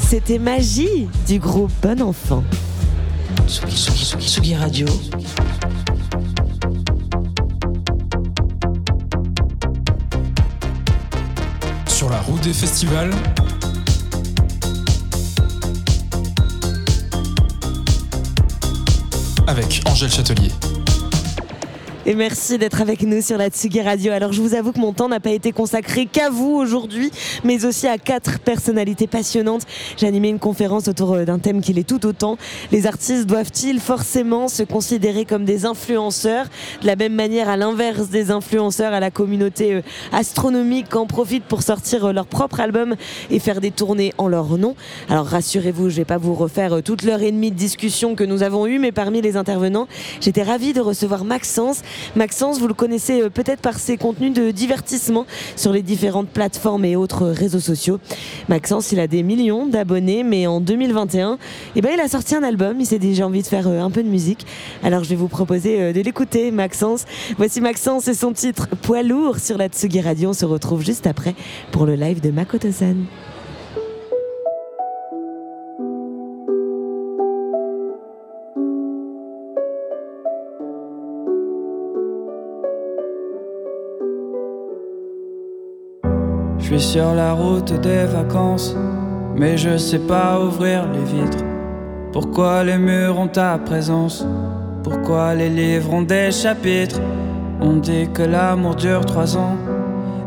C'était Magie du groupe Bon Enfant. Tsugi, Tsugi, Tsugi, Tsugi Radio. Sur la route des festivals. Avec Angèle Châtelier. Et merci d'être avec nous sur la Tsugi Radio. Alors je vous avoue que mon temps n'a pas été consacré qu'à vous aujourd'hui, mais aussi à quatre personnalités passionnantes. J'ai animé une conférence autour euh, d'un thème qui l'est tout autant. Les artistes doivent-ils forcément se considérer comme des influenceurs? De la même manière, à l'inverse des influenceurs, à la communauté euh, astronomique en profite pour sortir euh, leur propre album et faire des tournées en leur nom. Alors rassurez-vous, je vais pas vous refaire toute l'heure et demie de discussion que nous avons eue, mais parmi les intervenants, j'étais ravie de recevoir Maxence. Maxence, vous le connaissez euh, peut-être par ses contenus de divertissement sur les différentes plateformes et autres réseaux sociaux. Maxence, il a des millions d'abonnés, mais en 2021, eh ben, il a sorti un album. Il s'est dit j'ai envie de faire euh, un peu de musique. Alors je vais vous proposer euh, de l'écouter, Maxence. Voici Maxence et son titre Poids lourd sur la Tsugi Radio. On se retrouve juste après pour le live de Makoto-san. Je suis sur la route des vacances, mais je sais pas ouvrir les vitres. Pourquoi les murs ont ta présence? Pourquoi les livres ont des chapitres? On dit que l'amour dure trois ans,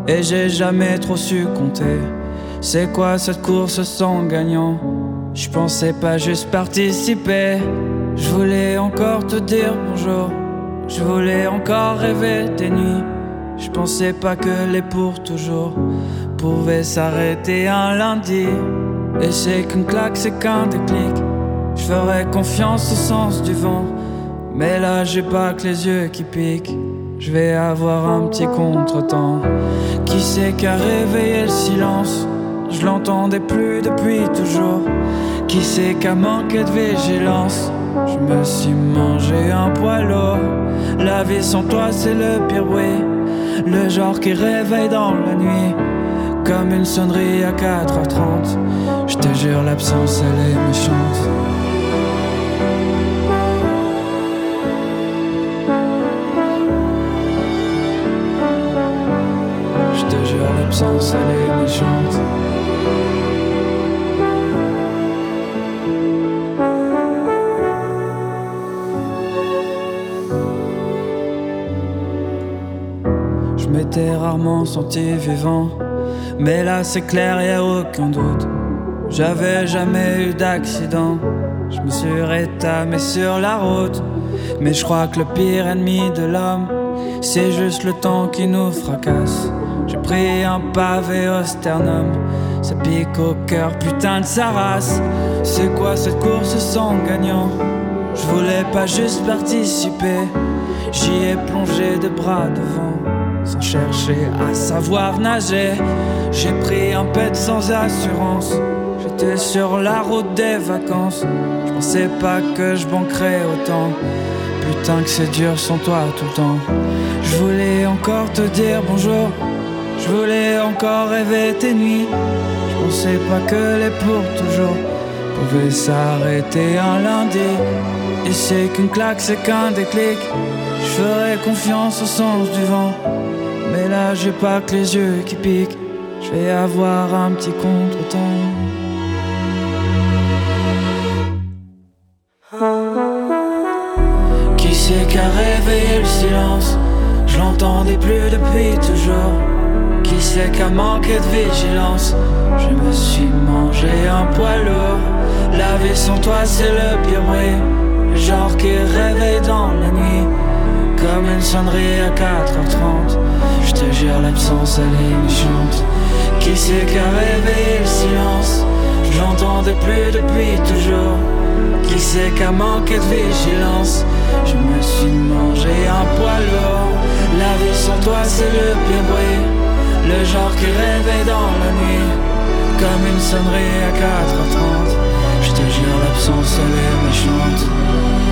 et j'ai jamais trop su compter. C'est quoi cette course sans gagnant? Je pensais pas juste participer. Je voulais encore te dire bonjour. Je voulais encore rêver des nuits. Je pensais pas que les pour toujours pouvaient s'arrêter un lundi. Et c'est qu'une claque, c'est qu'un déclic. Je ferais confiance au sens du vent. Mais là, j'ai pas que les yeux qui piquent. Je vais avoir un petit contretemps. Qui c'est qui a réveillé le silence? Je l'entendais plus depuis toujours. Qui c'est qui a manqué de vigilance? Je me suis mangé un poileau. La vie sans toi, c'est le pire bruit. Le genre qui réveille dans la nuit. Comme une sonnerie à 4h30. Je te jure, l'absence, elle est méchante. Je te jure, l'absence, elle est méchante. Je m'étais rarement senti vivant, mais là c'est clair, y a aucun doute. J'avais jamais eu d'accident, je me suis rétamé sur la route. Mais je crois que le pire ennemi de l'homme, c'est juste le temps qui nous fracasse. J'ai pris un pavé au sternum, ça pique au cœur, putain de sa race. C'est quoi cette course sans gagnant? Je voulais pas juste participer, j'y ai plongé de bras devant sans chercher à savoir nager. J'ai pris un pet sans assurance. J'étais sur la route des vacances. Je pensais pas que je manquerais autant. Putain que c'est dur sans toi tout le temps. Je voulais encore te dire bonjour. Je voulais encore rêver tes nuits. Je pensais pas que les pour toujours pouvaient s'arrêter un lundi. Et c'est qu'une claque, c'est qu'un déclic. Je ferais confiance au sens du vent. Mais là, j'ai pas que les yeux qui piquent. Je vais avoir un petit contretemps. Qui c'est a réveillé le silence? Je l'entendais plus depuis toujours. Qui c'est qui a manqué de vigilance? Je me suis mangé un poids lourd. La vie sans toi, c'est le pire bruit. Le genre qui réveille dans la nuit. Comme une sonnerie à 4h30 Je te jure l'absence elle est méchante Qui c'est qui a le silence? Je l'entendais plus depuis toujours. Qui c'est qui a manqué de vigilance? Je me suis mangé un poids lourd. La vie sans toi c'est le pire bruit. Le genre qui réveille dans la nuit. Comme une sonnerie à 4h30 Je te jure l'absence elle est méchante Je te jure l'absence elle est méchante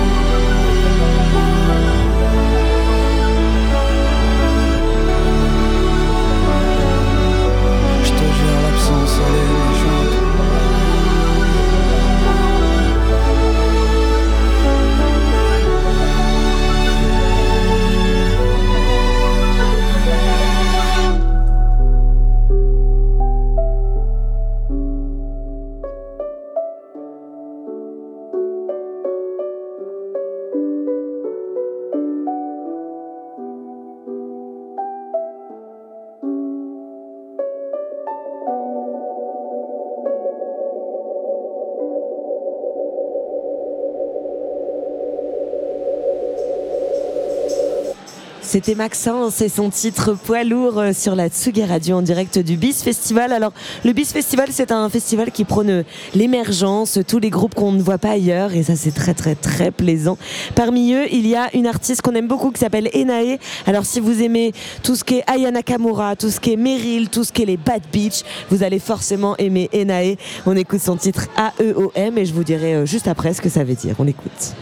C'était Maxence et son titre poids lourd euh, sur la Tsugi Radio en direct du BIS Festival. Alors, le BIS Festival, c'est un festival qui prône l'émergence, tous les groupes qu'on ne voit pas ailleurs et ça, c'est très, très, très plaisant. Parmi eux, il y a une artiste qu'on aime beaucoup qui s'appelle Enae. Alors, si vous aimez tout ce qui est Aya Nakamura, tout ce qui est Meryl, tout ce qui est les Bad Beach, vous allez forcément aimer Enae. On écoute son titre AEOM et je vous dirai euh, juste après ce que ça veut dire. On écoute.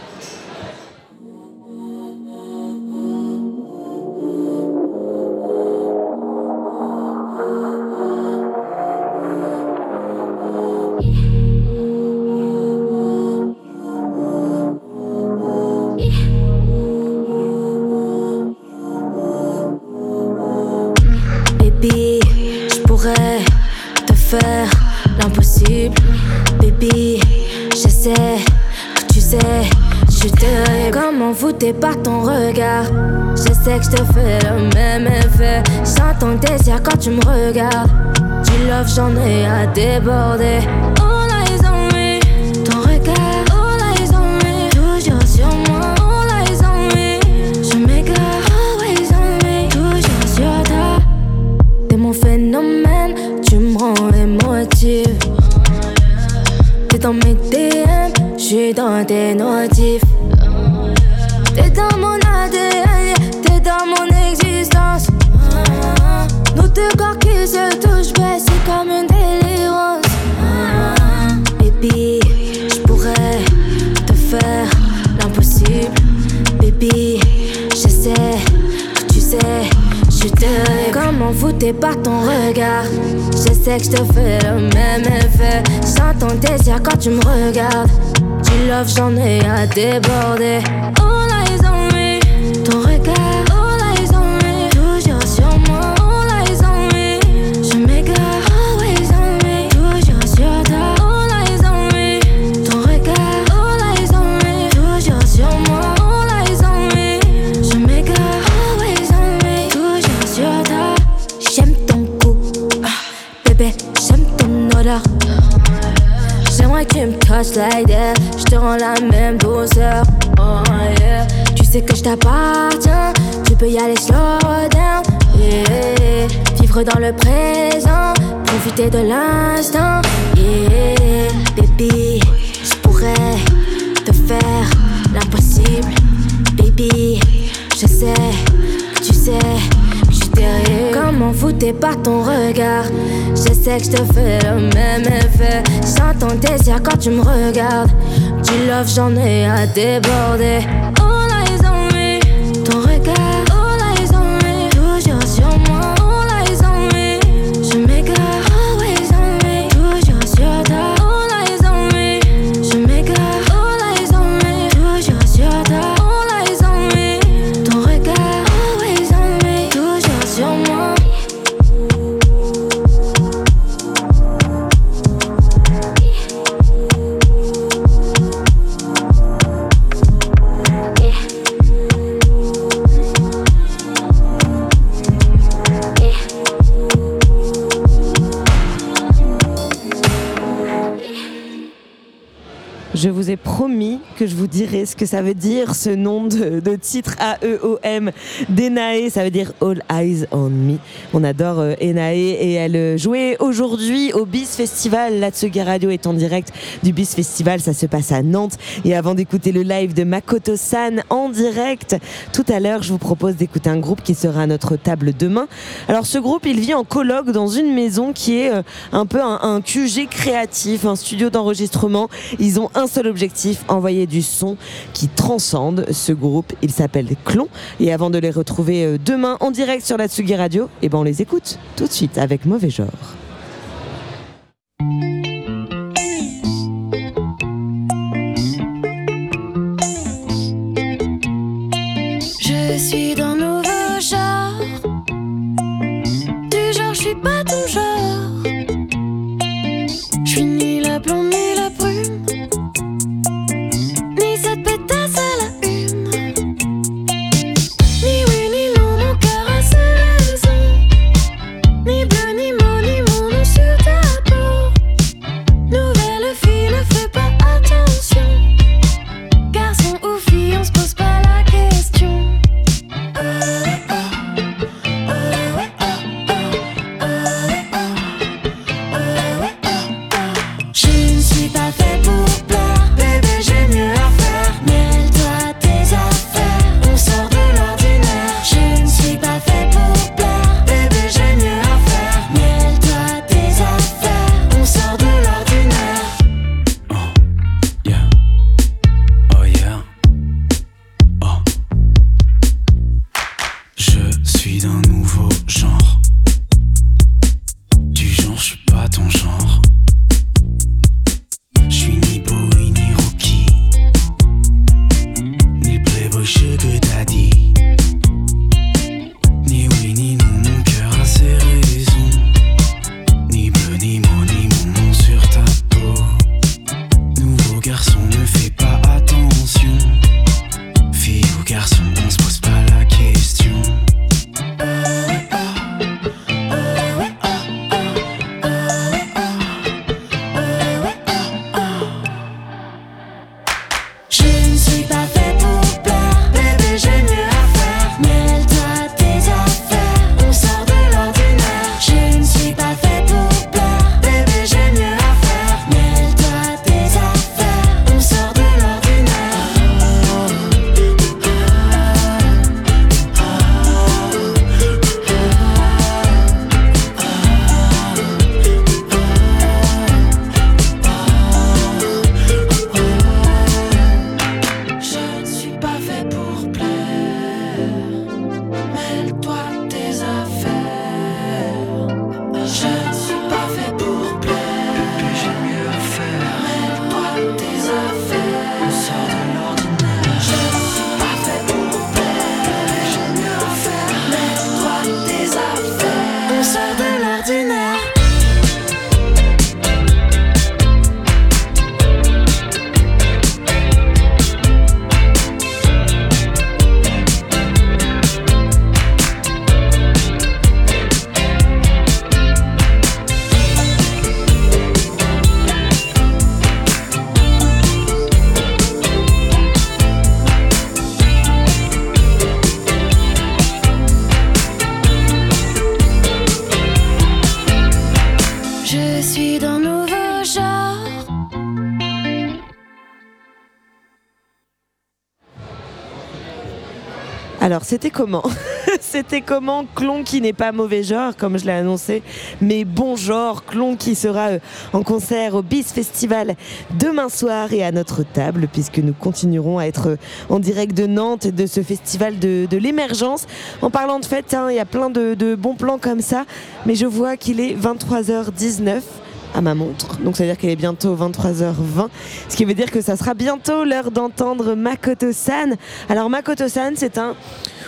T'es pas ton regard? Je sais que je te fais le même effet. J'entends tes désir quand tu me regardes. Du love, j'en ai à déborder. All eyes on me, ton regard. All eyes on me, toujours sur moi. All eyes on me, je m'égare. Always on me, toujours sur toi. T'es mon phénomène, tu me rends émotive. T'es dans mes DM, j'suis dans tes notifs. T'es pas ton regard? Je sais que je te fais le même effet. J'entends tes désir quand tu me regardes. Du love, j'en ai à déborder. Je te rends la même douceur. Oh. Tu sais que je t'appartiens. Tu peux y aller slow down. Yeah. Vivre dans le présent. Profiter de l'instant. Yeah. Baby, je pourrais te faire l'impossible. Baby, Pas ton regard? Je sais que je te fais le même effet. J'entends tes désir quand tu me regardes. Du love, j'en ai à déborder. Vous promis que je vous dirais ce que ça veut dire, ce nom de, de titre AEOM d'Enae. Ça veut dire All Eyes on Me. On adore euh, Enae et elle euh, jouait aujourd'hui au BIS Festival. La Tsugi Radio est en direct du BIS Festival. Ça se passe à Nantes. Et avant d'écouter le live de Makoto San en direct, tout à l'heure, je vous propose d'écouter un groupe qui sera à notre table demain. Alors, ce groupe, il vit en colloque dans une maison qui est euh, un peu un, un QG créatif, un studio d'enregistrement. Ils ont un seul objectif, envoyer du son qui transcende ce groupe. Il s'appelle Clon. Et avant de les retrouver euh, demain en direct sur la Tsugi Radio, eh ben on les écoute tout de suite avec Mauvais Genre. C'était comment C'était comment Clon qui n'est pas mauvais genre, comme je l'ai annoncé, mais bon genre. Clon qui sera euh, en concert au Bis Festival demain soir et à notre table, puisque nous continuerons à être euh, en direct de Nantes et de ce festival de, l'émergence. En parlant de fête, hein, il y a plein de, bons plans comme ça, mais je vois qu'il est 23h19 à ma montre. Donc ça veut dire qu'elle est bientôt 23h20. Ce qui veut dire que ça sera bientôt l'heure d'entendre Makoto-san. Alors Makoto-san, c'est un,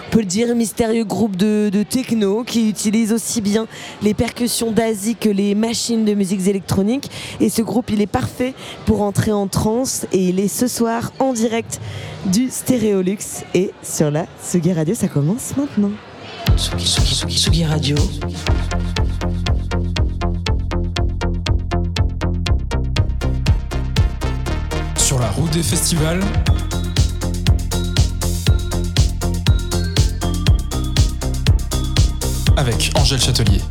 on peut le dire, mystérieux groupe de, de techno qui utilise aussi bien les percussions d'Asie que les machines de musique électroniques. Et ce groupe, il est parfait pour entrer en transe. Et il est ce soir en direct du Stéréolux. Et sur la Sugi Radio, ça commence maintenant. Tsugi, Tsugi, Tsugi, Tsugi Radio. Sur la route des festivals. Avec Angèle Châtelier.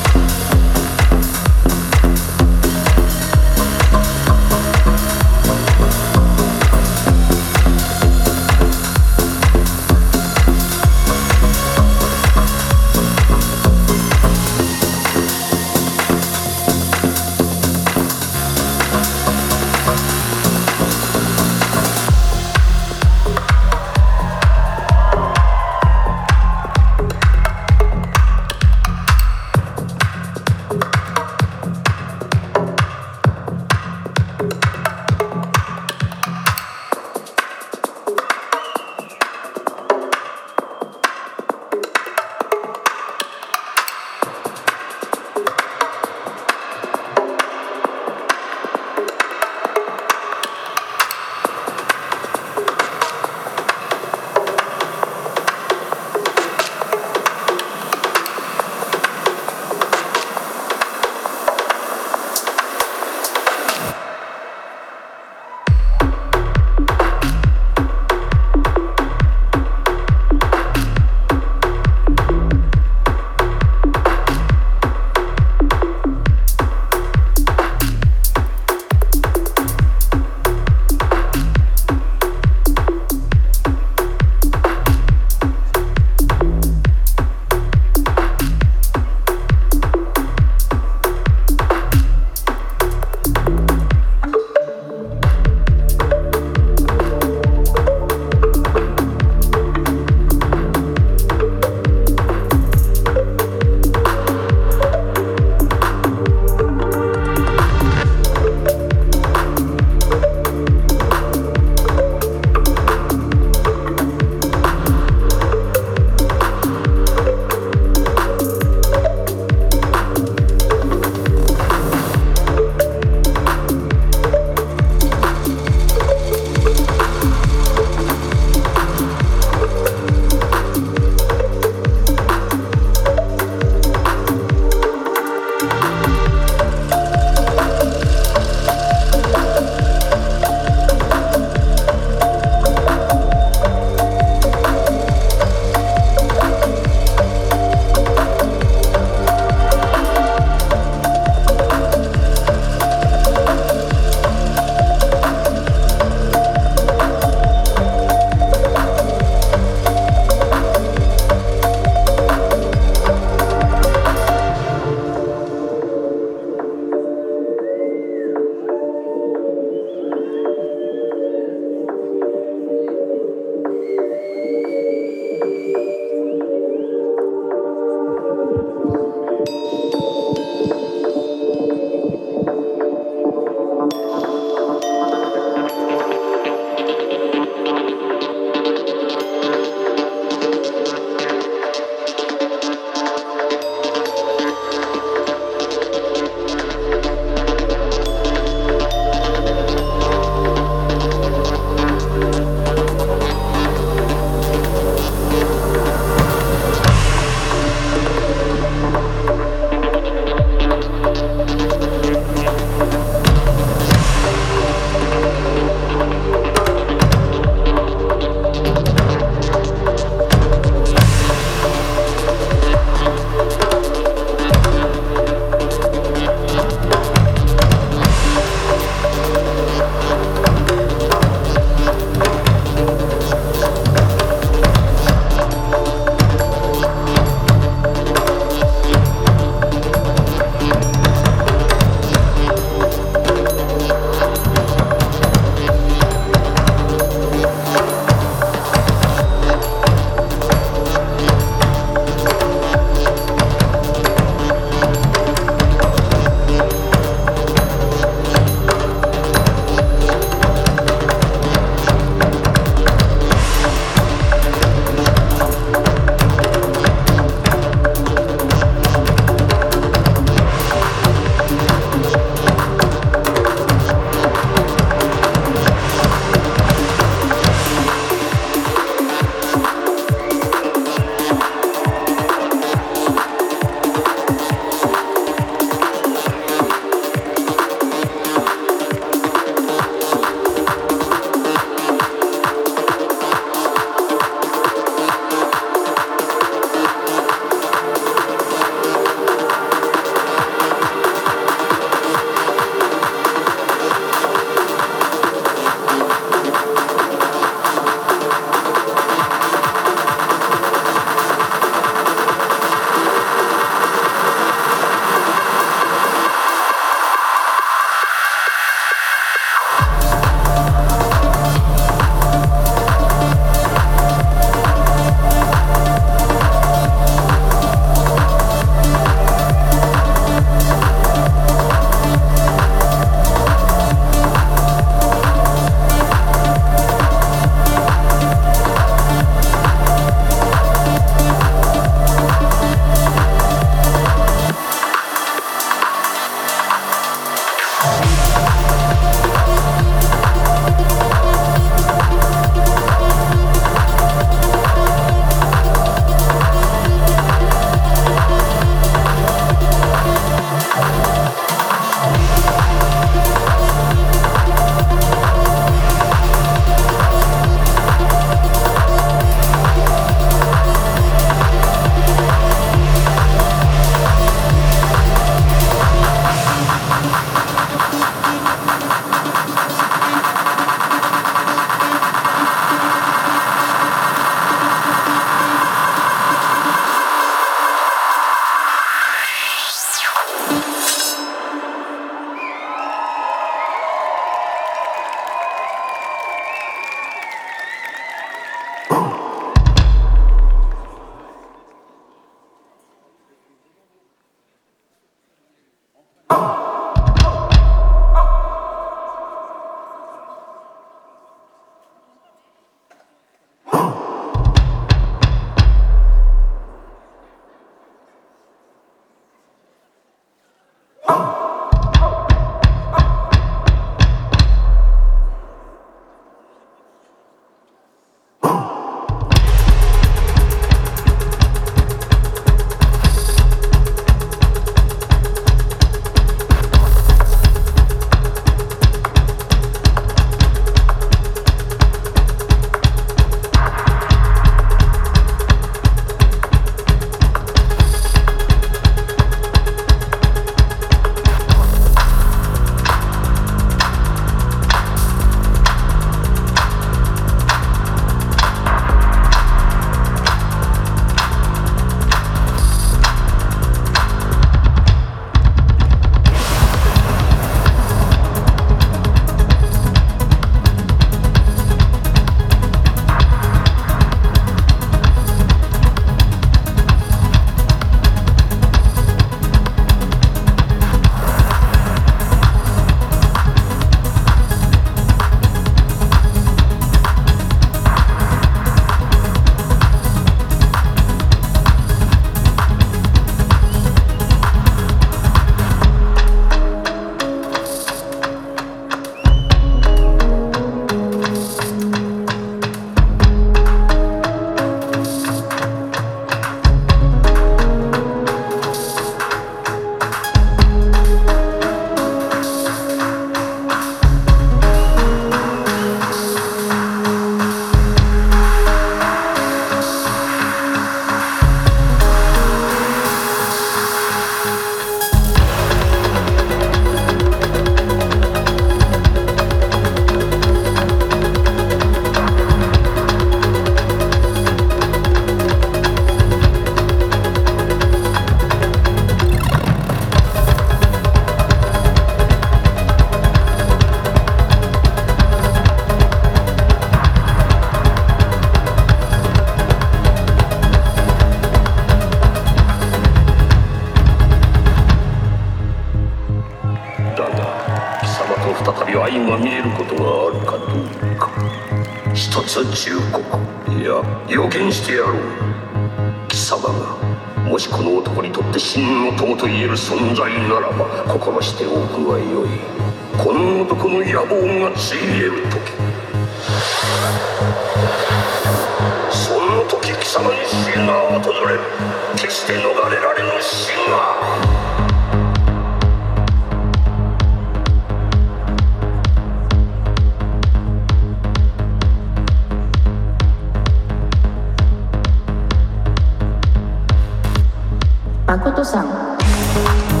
you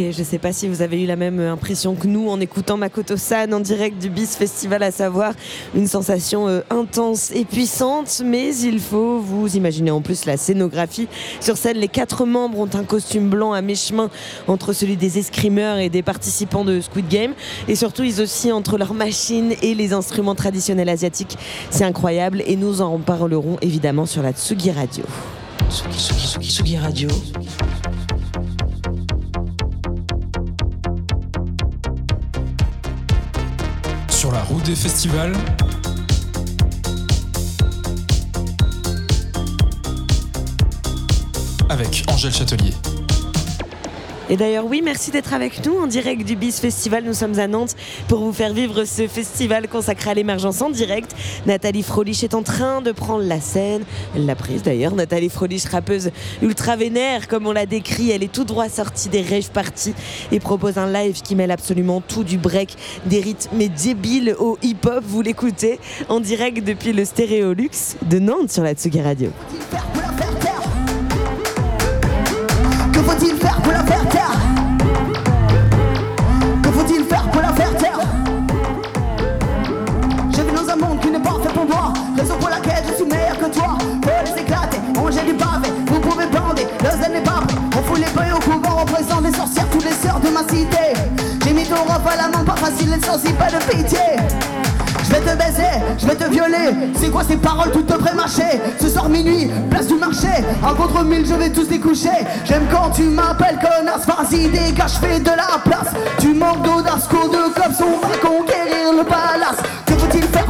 Je sais pas si vous avez eu la même impression que nous en écoutant Makoto San en direct du Bis Festival, à savoir une sensation euh, intense et puissante, mais il faut vous imaginer en plus la scénographie. Sur scène, les quatre membres ont un costume blanc à mi-chemin entre celui des escrimeurs et des participants de Squid Game, et surtout ils oscillent entre leurs machines et les instruments traditionnels asiatiques. C'est incroyable et nous en parlerons évidemment sur la Tsugi Radio. Tsugi, Tsugi, Tsugi, Tsugi Radio. Des festivals. Avec Angèle Châtelier. Et d'ailleurs, oui, merci d'être avec nous en direct du BIS Festival. Nous sommes à Nantes pour vous faire vivre ce festival consacré à l'émergence en direct. Nathalie Frolich est en train de prendre la scène. Elle l'a prise d'ailleurs. Nathalie Frolich, rappeuse ultra vénère, comme on l'a décrit. Elle est tout droit sortie des rave parties et propose un live qui mêle absolument tout du break, des rythmes débiles au hip-hop. Vous l'écoutez en direct depuis le Stéréolux de Nantes sur la Tsugi Radio. Que faut-il faire pour la faire taire? Que faut-il faire pour la faire taire? Je vis dans un monde qui n'est pas fait pour moi. Raison pour laquelle je suis meilleur que toi. Faut les éclater, manger du pavé. Vous pouvez bander, le zen n'est pas je vais te baiser, je vais te violer. C'est quoi ces paroles toutes pré-mâchées Ce soir minuit, place du marché. Un contre mille, je vais tous les coucher. J'aime quand tu m'appelles connasse. Vas-y dégage, fais de la place. Tu manques d'audace, cours de cops On va conquérir le palace. Que faut-il faire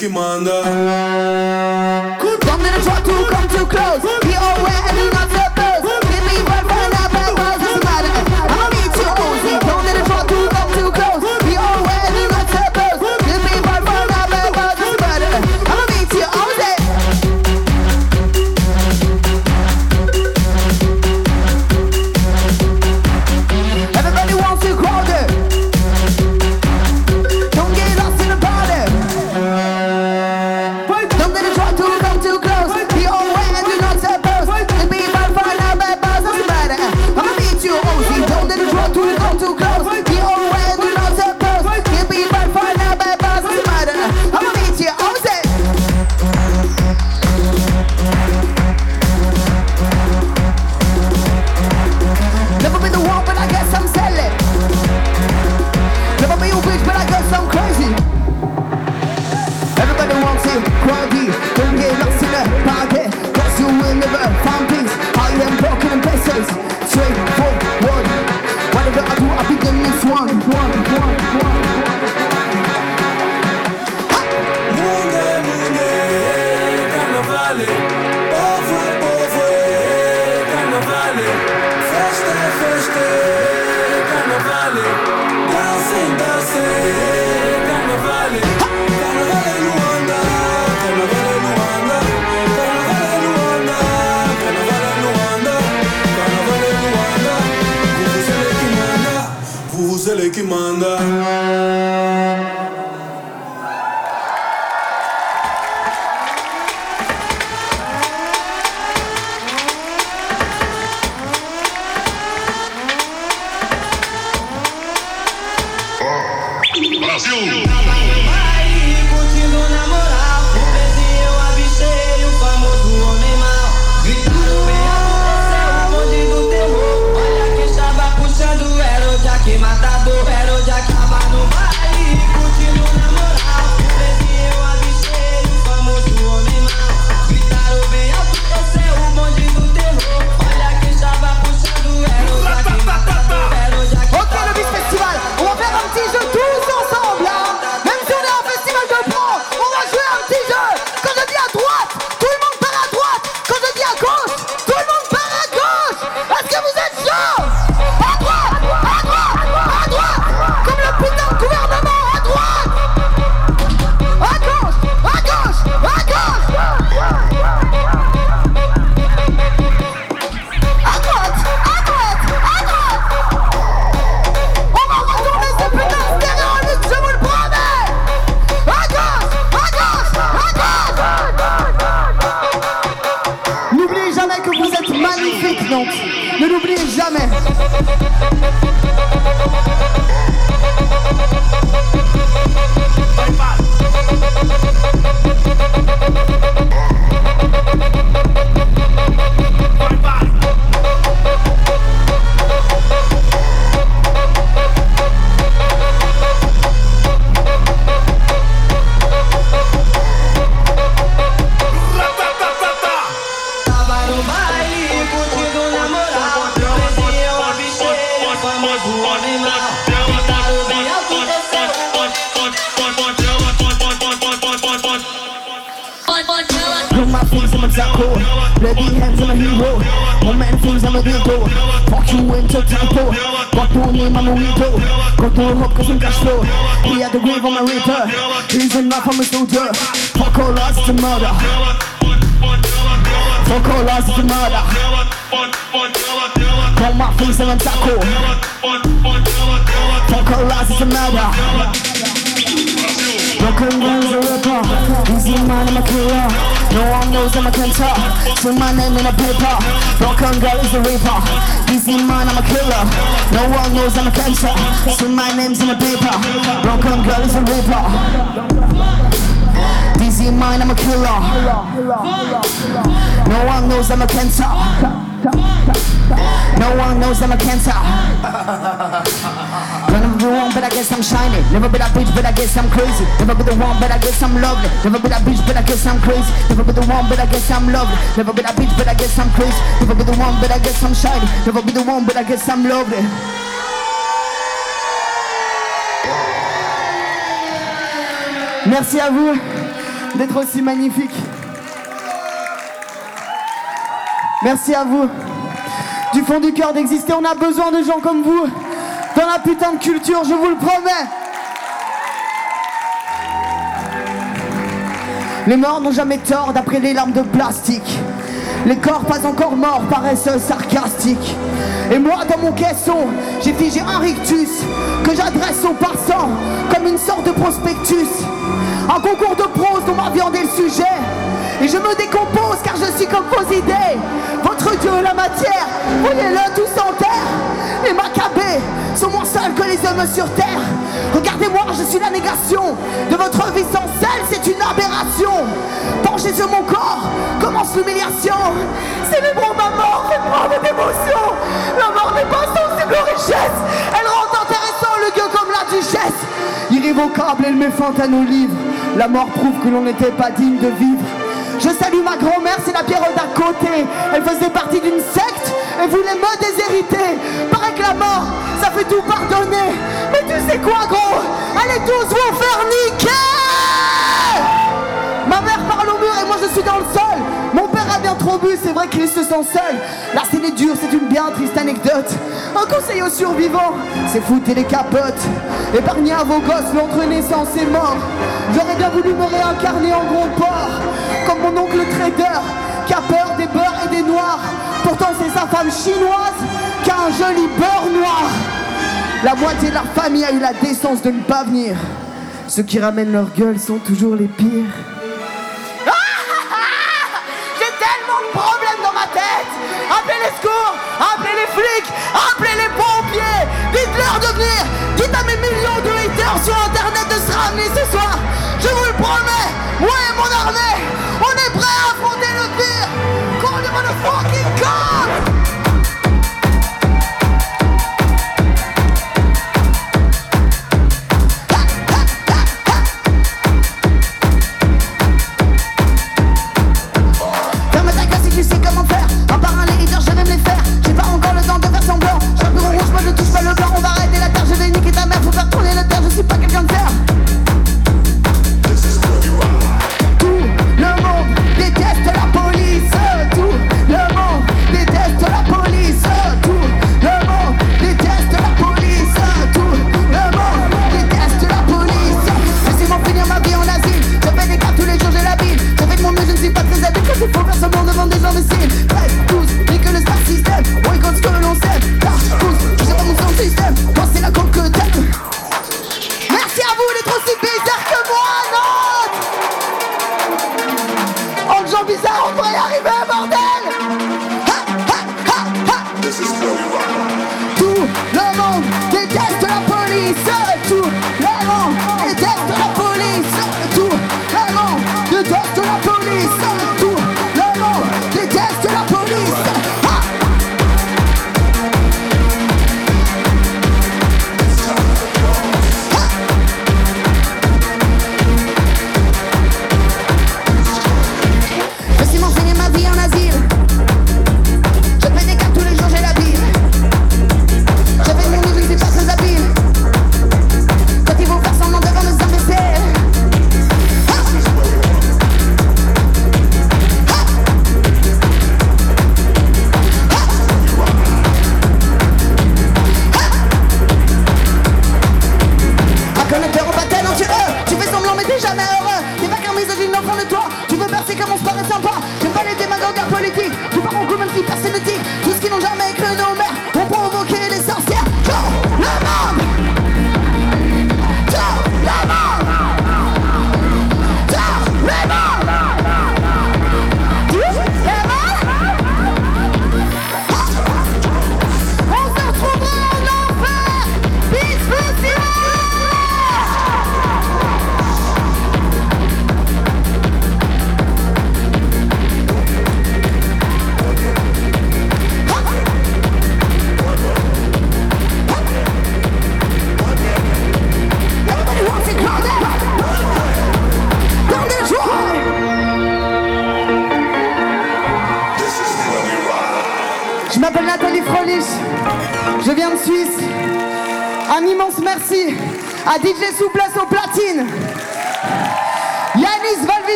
que manda. My I'm a I'm a Fuck you Got I'm a Got I'm I'm a all us, a murder. Fuck all us, a murder. Put my in my taco Us, it's a murder. Broken girls a ripper. Easy man, I'm a killer No one knows I'm a cancer See my name in a paper. Broken girl is a reaper. Easy man, I'm a killer. No one knows I'm a cancer See my name's in a paper. Broken girl is a reaper. Dizzy mind, I'm a killer. No one knows I'm a cancer No one knows I'm a cancer wrong, but I guess I'm shining. Never be that bitch, but I guess I'm crazy. Never be the one, but I guess I'm lovely. Never be that bitch, but I guess I'm crazy. Never be the one, but I guess I'm lovely. Never be that bitch, but I guess I'm crazy. Never be the one, but I guess I'm shiny. Never be the one, but I guess I'm lovely. Merci à vous d'être aussi magnifiques. Merci à vous. Du fond du cœur d'exister, on a besoin de gens comme vous dans la putain de culture, je vous le promets. Les morts n'ont jamais tort d'après les larmes de plastique. Les corps pas encore morts paraissent sarcastiques. Et moi, dans mon caisson, j'ai figé un rictus que j'adresse aux passants comme une sorte de prospectus. Un concours de prose dont m'a viandé le sujet. Et je me décompose car je suis comme vos idées. Votre Dieu, la matière, voyez-le tous en terre. Les macabées sont moins seuls que les hommes sur terre. Regardez-moi, je suis la négation de votre vie sans sel, c'est une aberration. Penchez sur mon corps, commence l'humiliation. Célébrons ma mort, faites-moi votre émotion. La mort n'est pas sensible aux richesses, elle rend gueux comme duchesse. Irrévocable, elle met fin à nos livres. La mort prouve que l'on n'était pas digne de vivre. Je salue ma grand-mère, c'est la pierre d'à côté. Elle faisait partie d'une secte et voulait me déshériter. Paraît que la mort, ça fait tout pardonner. Mais tu sais quoi, gros? Allez tous vous faire Ma mère parle au mur et moi je suis dans le sol. Mon père bien trop bu, c'est vrai qu'il se sent seul. La scène est dure, c'est une bien triste anecdote. Un conseil aux survivants, c'est foutre les capotes. Épargnez à vos gosses l'entre naissance et mort. J'aurais bien voulu me réincarner en gros porc. Comme mon oncle trader, qui a peur des beurs et des noirs. Pourtant c'est sa femme chinoise qui a un joli beurre noir. La moitié de leur famille a eu la décence de ne pas venir. Ceux qui ramènent leur gueule sont toujours les pires. Tête. Appelez les secours Appelez les flics Appelez les pompiers. Dites-leur de venir Dites à mes millions de haters sur internet de se ramener ce soir. Je vous le promets Moi et mon armée On est prêts à affronter le pire. The motherfucking cop Ferme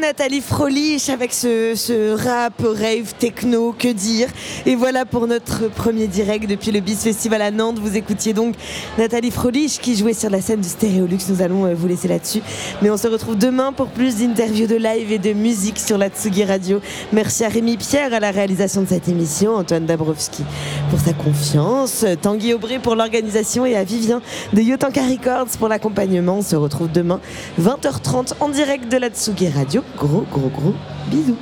Nathalie Frolich avec ce, rap, rave, techno, que dire. Et voilà pour notre premier direct depuis le BIS Festival à Nantes. Vous écoutiez donc Nathalie Frolich qui jouait sur la scène du Stéréolux. Nous allons euh, vous laisser là-dessus. Mais on se retrouve demain pour plus d'interviews de live et de musique sur la Tsugi Radio. Merci à Rémi Pierre à la réalisation de cette émission, Antoine Dabrowski pour sa confiance, Tanguy Aubry pour l'organisation et à Vivien de Yotanka Records pour l'accompagnement. On se retrouve demain 20h30 en direct de la Tsugi Radio. Gros, gros, gros bisous.